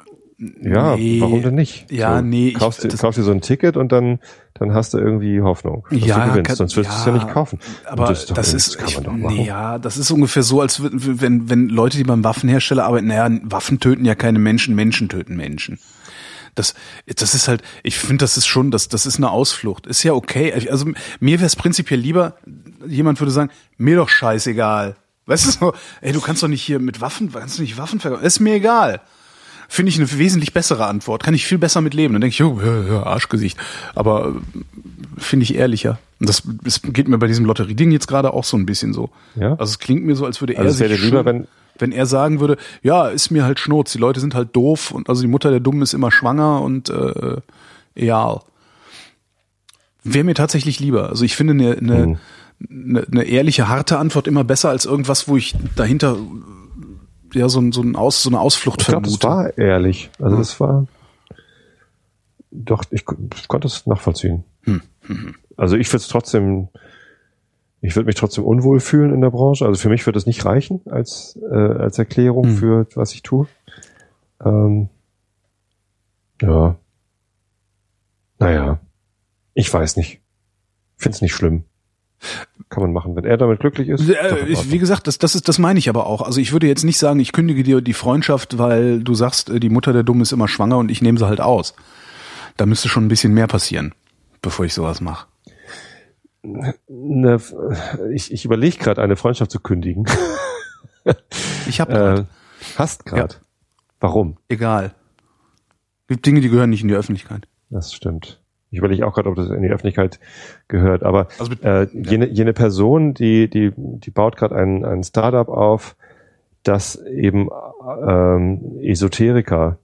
Speaker 2: ja,
Speaker 3: nee.
Speaker 2: warum denn nicht?
Speaker 3: Ja,
Speaker 2: so,
Speaker 3: nee, ich-
Speaker 2: Kaufst, dir-
Speaker 3: das-
Speaker 2: kaufst dir so ein Ticket und dann, dann hast du irgendwie Hoffnung, dass
Speaker 3: Ja,
Speaker 2: du gewinnst,
Speaker 3: kann-
Speaker 2: sonst würdest du es ja
Speaker 3: ja,
Speaker 2: nicht kaufen.
Speaker 3: Aber das,
Speaker 2: doch irgendwie-
Speaker 3: ist,
Speaker 2: kann
Speaker 3: ich,
Speaker 2: man doch
Speaker 3: nee,
Speaker 2: machen.
Speaker 3: ja, das ist ungefähr so, als würden- wenn, wenn Leute, die beim Waffenhersteller arbeiten, naja, Waffen töten ja keine Menschen, Menschen töten Menschen. Das, das ist halt, ich finde, das ist schon, das, das ist eine Ausflucht. Ist ja okay. Also mir wäre es prinzipiell lieber, jemand würde sagen, mir doch scheißegal. Weißt du so, ey, du kannst doch nicht hier mit Waffen, kannst du nicht Waffen verkaufen? Ist mir egal. Finde ich eine wesentlich bessere Antwort. Kann ich viel besser mit leben. Dann denke ich, oh, ja, ja, Arschgesicht. Aber äh, finde ich ehrlicher. Und das, das geht mir bei diesem Lotterieding jetzt gerade auch so ein bisschen so.
Speaker 2: Ja?
Speaker 3: Also es klingt mir so, als würde er
Speaker 2: Also es
Speaker 3: sich
Speaker 2: wäre lieber, wenn-
Speaker 3: wenn er sagen würde, ja, ist mir halt Schnurz, die Leute sind halt doof und also die Mutter der Dummen ist immer schwanger und äh, egal. Wäre mir tatsächlich lieber. Also ich finde eine, eine,
Speaker 2: Mhm.
Speaker 3: eine, eine ehrliche, harte Antwort immer besser als irgendwas, wo ich dahinter ja so, ein, so, ein Aus, so eine Ausflucht
Speaker 2: Ich das war ehrlich. Also das war doch, ich, ich konnte es nachvollziehen.
Speaker 3: Hm,
Speaker 2: Also ich würde es trotzdem, ich würde mich trotzdem unwohl fühlen in der Branche. Also für mich würde es nicht reichen als, äh, als Erklärung
Speaker 3: Hm.
Speaker 2: für was ich tue. Ähm, ja. Naja. Ich weiß nicht. Finde es nicht schlimm. Kann man machen. Wenn er damit glücklich ist.
Speaker 3: Äh, wie gesagt, das, das, ist, das meine ich aber auch. Also ich würde jetzt nicht sagen, ich kündige dir die Freundschaft, weil du sagst, äh, die Mutter der Dummen ist immer schwanger und ich nehme sie halt aus. Da müsste schon ein bisschen mehr passieren, bevor ich sowas mache.
Speaker 2: Ne, ich ich überlege gerade, eine Freundschaft zu kündigen.
Speaker 3: Ich habe
Speaker 2: äh, hast gerade. Warum?
Speaker 3: egal. Gibt Dinge, die gehören nicht in die Öffentlichkeit.
Speaker 2: Das stimmt. Ich überlege auch gerade, ob das in die Öffentlichkeit gehört. Aber
Speaker 3: Also mit-
Speaker 2: äh, jene, jene Person, die, die, die baut gerade ein, ein Startup auf, das eben ähm, Esoteriker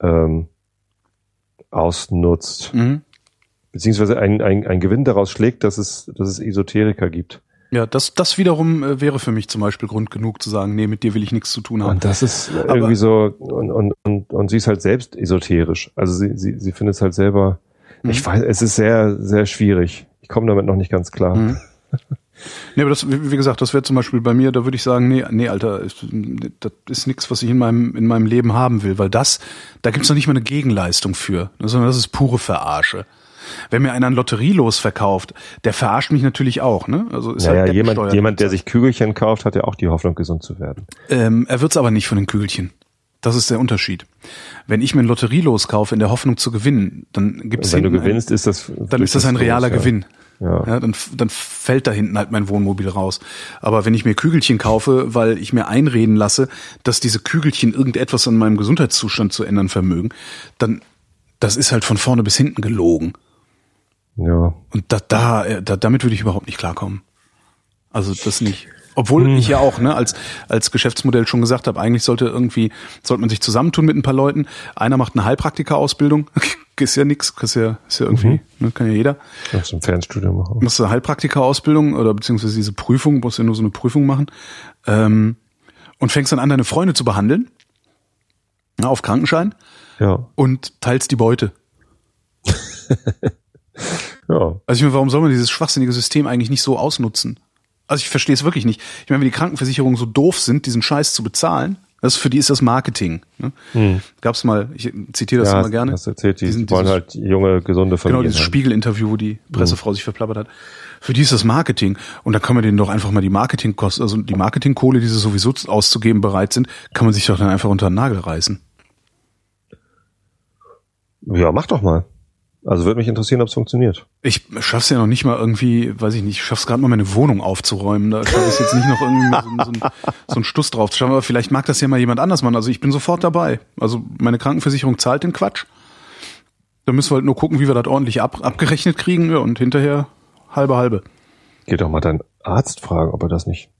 Speaker 2: ähm, ausnutzt.
Speaker 3: Mhm.
Speaker 2: Beziehungsweise ein, ein, ein Gewinn daraus schlägt, dass es, dass es Esoteriker gibt.
Speaker 3: Ja, das, das wiederum äh, wäre für mich zum Beispiel Grund genug zu sagen, nee, mit dir will ich nichts zu tun haben.
Speaker 2: Und das ist irgendwie so, und, und, und, und sie ist halt selbst esoterisch. Also sie, sie, sie findet es halt selber,
Speaker 3: Mhm.
Speaker 2: ich weiß, es ist sehr, sehr schwierig. Ich komme damit noch nicht ganz klar.
Speaker 3: Mhm. Nee, aber das, wie gesagt, das wäre zum Beispiel bei mir, da würde ich sagen, nee, nee, Alter, das ist nichts, was ich in meinem, in meinem Leben haben will, weil das, da gibt's noch nicht mal eine Gegenleistung für, sondern das ist pure Verarsche. Wenn mir einer ein Lotterielos verkauft, der verarscht mich natürlich auch, ne? Also ist
Speaker 2: Naja,
Speaker 3: halt
Speaker 2: jemand, jemand, der sich Kügelchen kauft, hat ja auch die Hoffnung, gesund zu werden.
Speaker 3: Ähm, er wird's aber nicht von den Kügelchen. Das ist der Unterschied. Wenn ich mir ein Lotterielos kaufe in der Hoffnung zu gewinnen, dann gibt's
Speaker 2: Wenn du
Speaker 3: hinten ein-
Speaker 2: gewinnst, ist das,
Speaker 3: dann ist das ein realer
Speaker 2: ja.
Speaker 3: Gewinn.
Speaker 2: Ja.
Speaker 3: Ja, dann, dann fällt da hinten halt mein Wohnmobil raus. Aber wenn ich mir Kügelchen kaufe, weil ich mir einreden lasse, dass diese Kügelchen irgendetwas an meinem Gesundheitszustand zu ändern vermögen, dann das ist halt von vorne bis hinten gelogen.
Speaker 2: Ja.
Speaker 3: Und da, da, äh, da damit würde ich überhaupt nicht klarkommen. Also das nicht. Obwohl
Speaker 2: Hm.
Speaker 3: ich ja auch, ne, als, als Geschäftsmodell schon gesagt habe, eigentlich sollte irgendwie, sollte man sich zusammentun mit ein paar Leuten. Einer macht eine Heilpraktika-Ausbildung. ist ja nix, ist ja, ist ja irgendwie,
Speaker 2: Mhm.
Speaker 3: ne, kann ja jeder.
Speaker 2: Kannst du ein Fernstudium machen.
Speaker 3: musst du eine Heilpraktika-Ausbildung oder beziehungsweise diese Prüfung, musst du ja nur so eine Prüfung machen ähm, und fängst dann an, deine Freunde zu behandeln na, auf Krankenschein
Speaker 2: Ja.
Speaker 3: und teilst die Beute.
Speaker 2: Ja.
Speaker 3: Also ich meine, warum soll man dieses schwachsinnige System eigentlich nicht so ausnutzen? Also ich verstehe es wirklich nicht. Ich meine, wenn die Krankenversicherungen so doof sind, diesen Scheiß zu bezahlen, Das für die ist das Marketing. Ne? Hm. Gab's mal, ich zitiere das
Speaker 2: ja,
Speaker 3: immer gerne.
Speaker 2: Hast erzählt, die
Speaker 3: Diesen-
Speaker 2: wollen
Speaker 3: dieses-
Speaker 2: halt junge, gesunde
Speaker 3: Genau,
Speaker 2: Familien.
Speaker 3: dieses
Speaker 2: haben.
Speaker 3: Spiegel-Interview, wo die Pressefrau sich verplappert hat. Für die ist das Marketing. Und da kann man denen doch einfach mal die Marketingkosten, also die Marketingkohle, die sie sowieso auszugeben bereit sind, kann man sich doch dann einfach unter den Nagel reißen.
Speaker 2: Ja, mach doch mal. Also würde mich interessieren, ob es funktioniert.
Speaker 3: Ich schaff's ja noch nicht mal irgendwie, weiß ich nicht, ich schaff's gerade mal meine Wohnung aufzuräumen. Da schaffe ich jetzt nicht noch irgendwie so, so, so einen Stuss drauf zu schaffen, aber vielleicht mag das ja mal jemand anders machen. Also ich bin sofort dabei. Also meine Krankenversicherung zahlt den Quatsch. Da müssen wir halt nur gucken, wie wir das ordentlich ab, abgerechnet kriegen ja, und hinterher halbe halbe.
Speaker 2: Geh doch mal deinen Arzt fragen, ob er das nicht.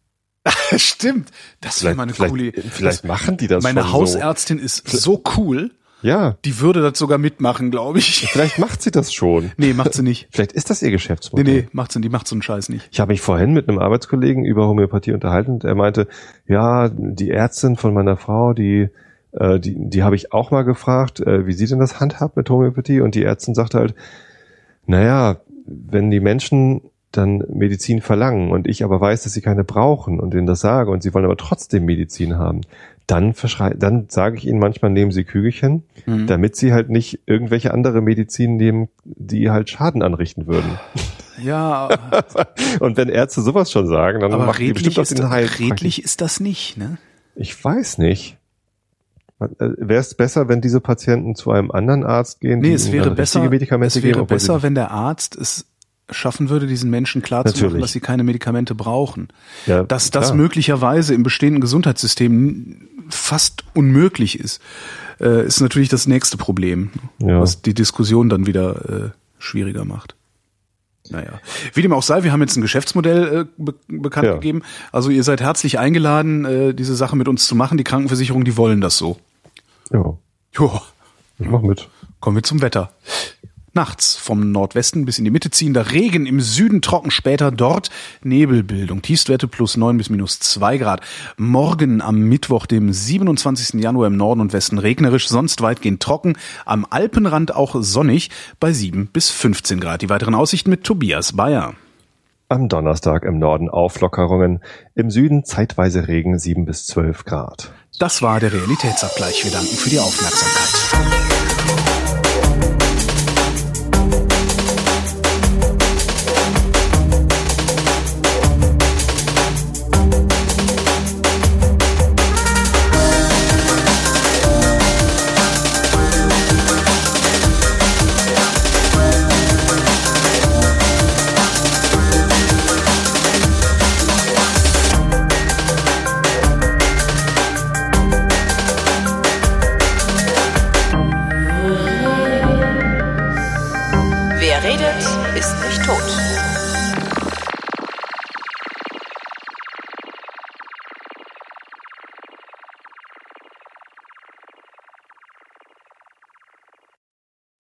Speaker 3: Stimmt. Das wäre mal eine
Speaker 2: vielleicht,
Speaker 3: coole.
Speaker 2: vielleicht machen die das
Speaker 3: Meine Hausärztin ist so cool,
Speaker 2: So. Ja,
Speaker 3: die würde das sogar mitmachen, glaube ich.
Speaker 2: vielleicht macht sie das schon.
Speaker 3: Nee, macht sie nicht.
Speaker 2: Vielleicht ist das ihr
Speaker 3: Nee,
Speaker 2: Geschäftsmodell.
Speaker 3: nee, macht sie, die macht so einen Scheiß nicht.
Speaker 2: Ich habe mich vorhin mit einem Arbeitskollegen über Homöopathie unterhalten und er meinte, ja, die Ärztin von meiner Frau, die äh, die, die habe ich auch mal gefragt, äh, wie sie denn das handhabt mit Homöopathie und die Ärztin sagte halt, naja, wenn die Menschen dann Medizin verlangen und ich aber weiß, dass sie keine brauchen und denen das sage und sie wollen aber trotzdem Medizin haben, dann verschrei dann sage ich ihnen manchmal, nehmen sie Kügelchen,
Speaker 3: Mhm.
Speaker 2: damit sie halt nicht irgendwelche andere Medizin nehmen, die halt Schaden anrichten würden.
Speaker 3: Ja,
Speaker 2: Und wenn Ärzte sowas schon sagen, dann
Speaker 3: aber
Speaker 2: machen die bestimmt
Speaker 3: ist,
Speaker 2: den Heil.
Speaker 3: das, redlich ist das nicht, ne?
Speaker 2: Ich weiß nicht. Wäre es besser, wenn diese Patienten zu einem anderen Arzt gehen,
Speaker 3: Nee, es
Speaker 2: ihnen
Speaker 3: wäre besser, es wäre
Speaker 2: geben?
Speaker 3: besser, wenn der Arzt es schaffen würde, diesen Menschen klarzumachen, dass sie keine Medikamente brauchen.
Speaker 2: Ja,
Speaker 3: dass das
Speaker 2: klar.
Speaker 3: möglicherweise im bestehenden Gesundheitssystem fast unmöglich ist, äh, ist natürlich das nächste Problem,
Speaker 2: Ja.
Speaker 3: was die Diskussion dann wieder äh, schwieriger macht. Naja. Wie dem auch sei, wir haben jetzt ein Geschäftsmodell äh, be bekannt
Speaker 2: Ja.
Speaker 3: gegeben. Also ihr seid herzlich eingeladen, äh, diese Sache mit uns zu machen. Die Krankenversicherung, die wollen das so.
Speaker 2: Ja,
Speaker 3: Jo.
Speaker 2: ich mach mit.
Speaker 3: Kommen wir zum Wetter. Nachts vom Nordwesten bis in die Mitte ziehender Regen, im Süden trocken, später dort Nebelbildung. Tiefstwerte plus 9 bis minus 2 Grad. Morgen am Mittwoch, dem 27. Januar im Norden und Westen regnerisch, sonst weitgehend trocken. Am Alpenrand auch sonnig bei 7 bis 15 Grad. Die weiteren Aussichten mit Tobias Bayer.
Speaker 2: Am Donnerstag im Norden Auflockerungen, im Süden zeitweise Regen 7 bis 12 Grad.
Speaker 3: Das war der Realitätsabgleich. Wir danken für die Aufmerksamkeit.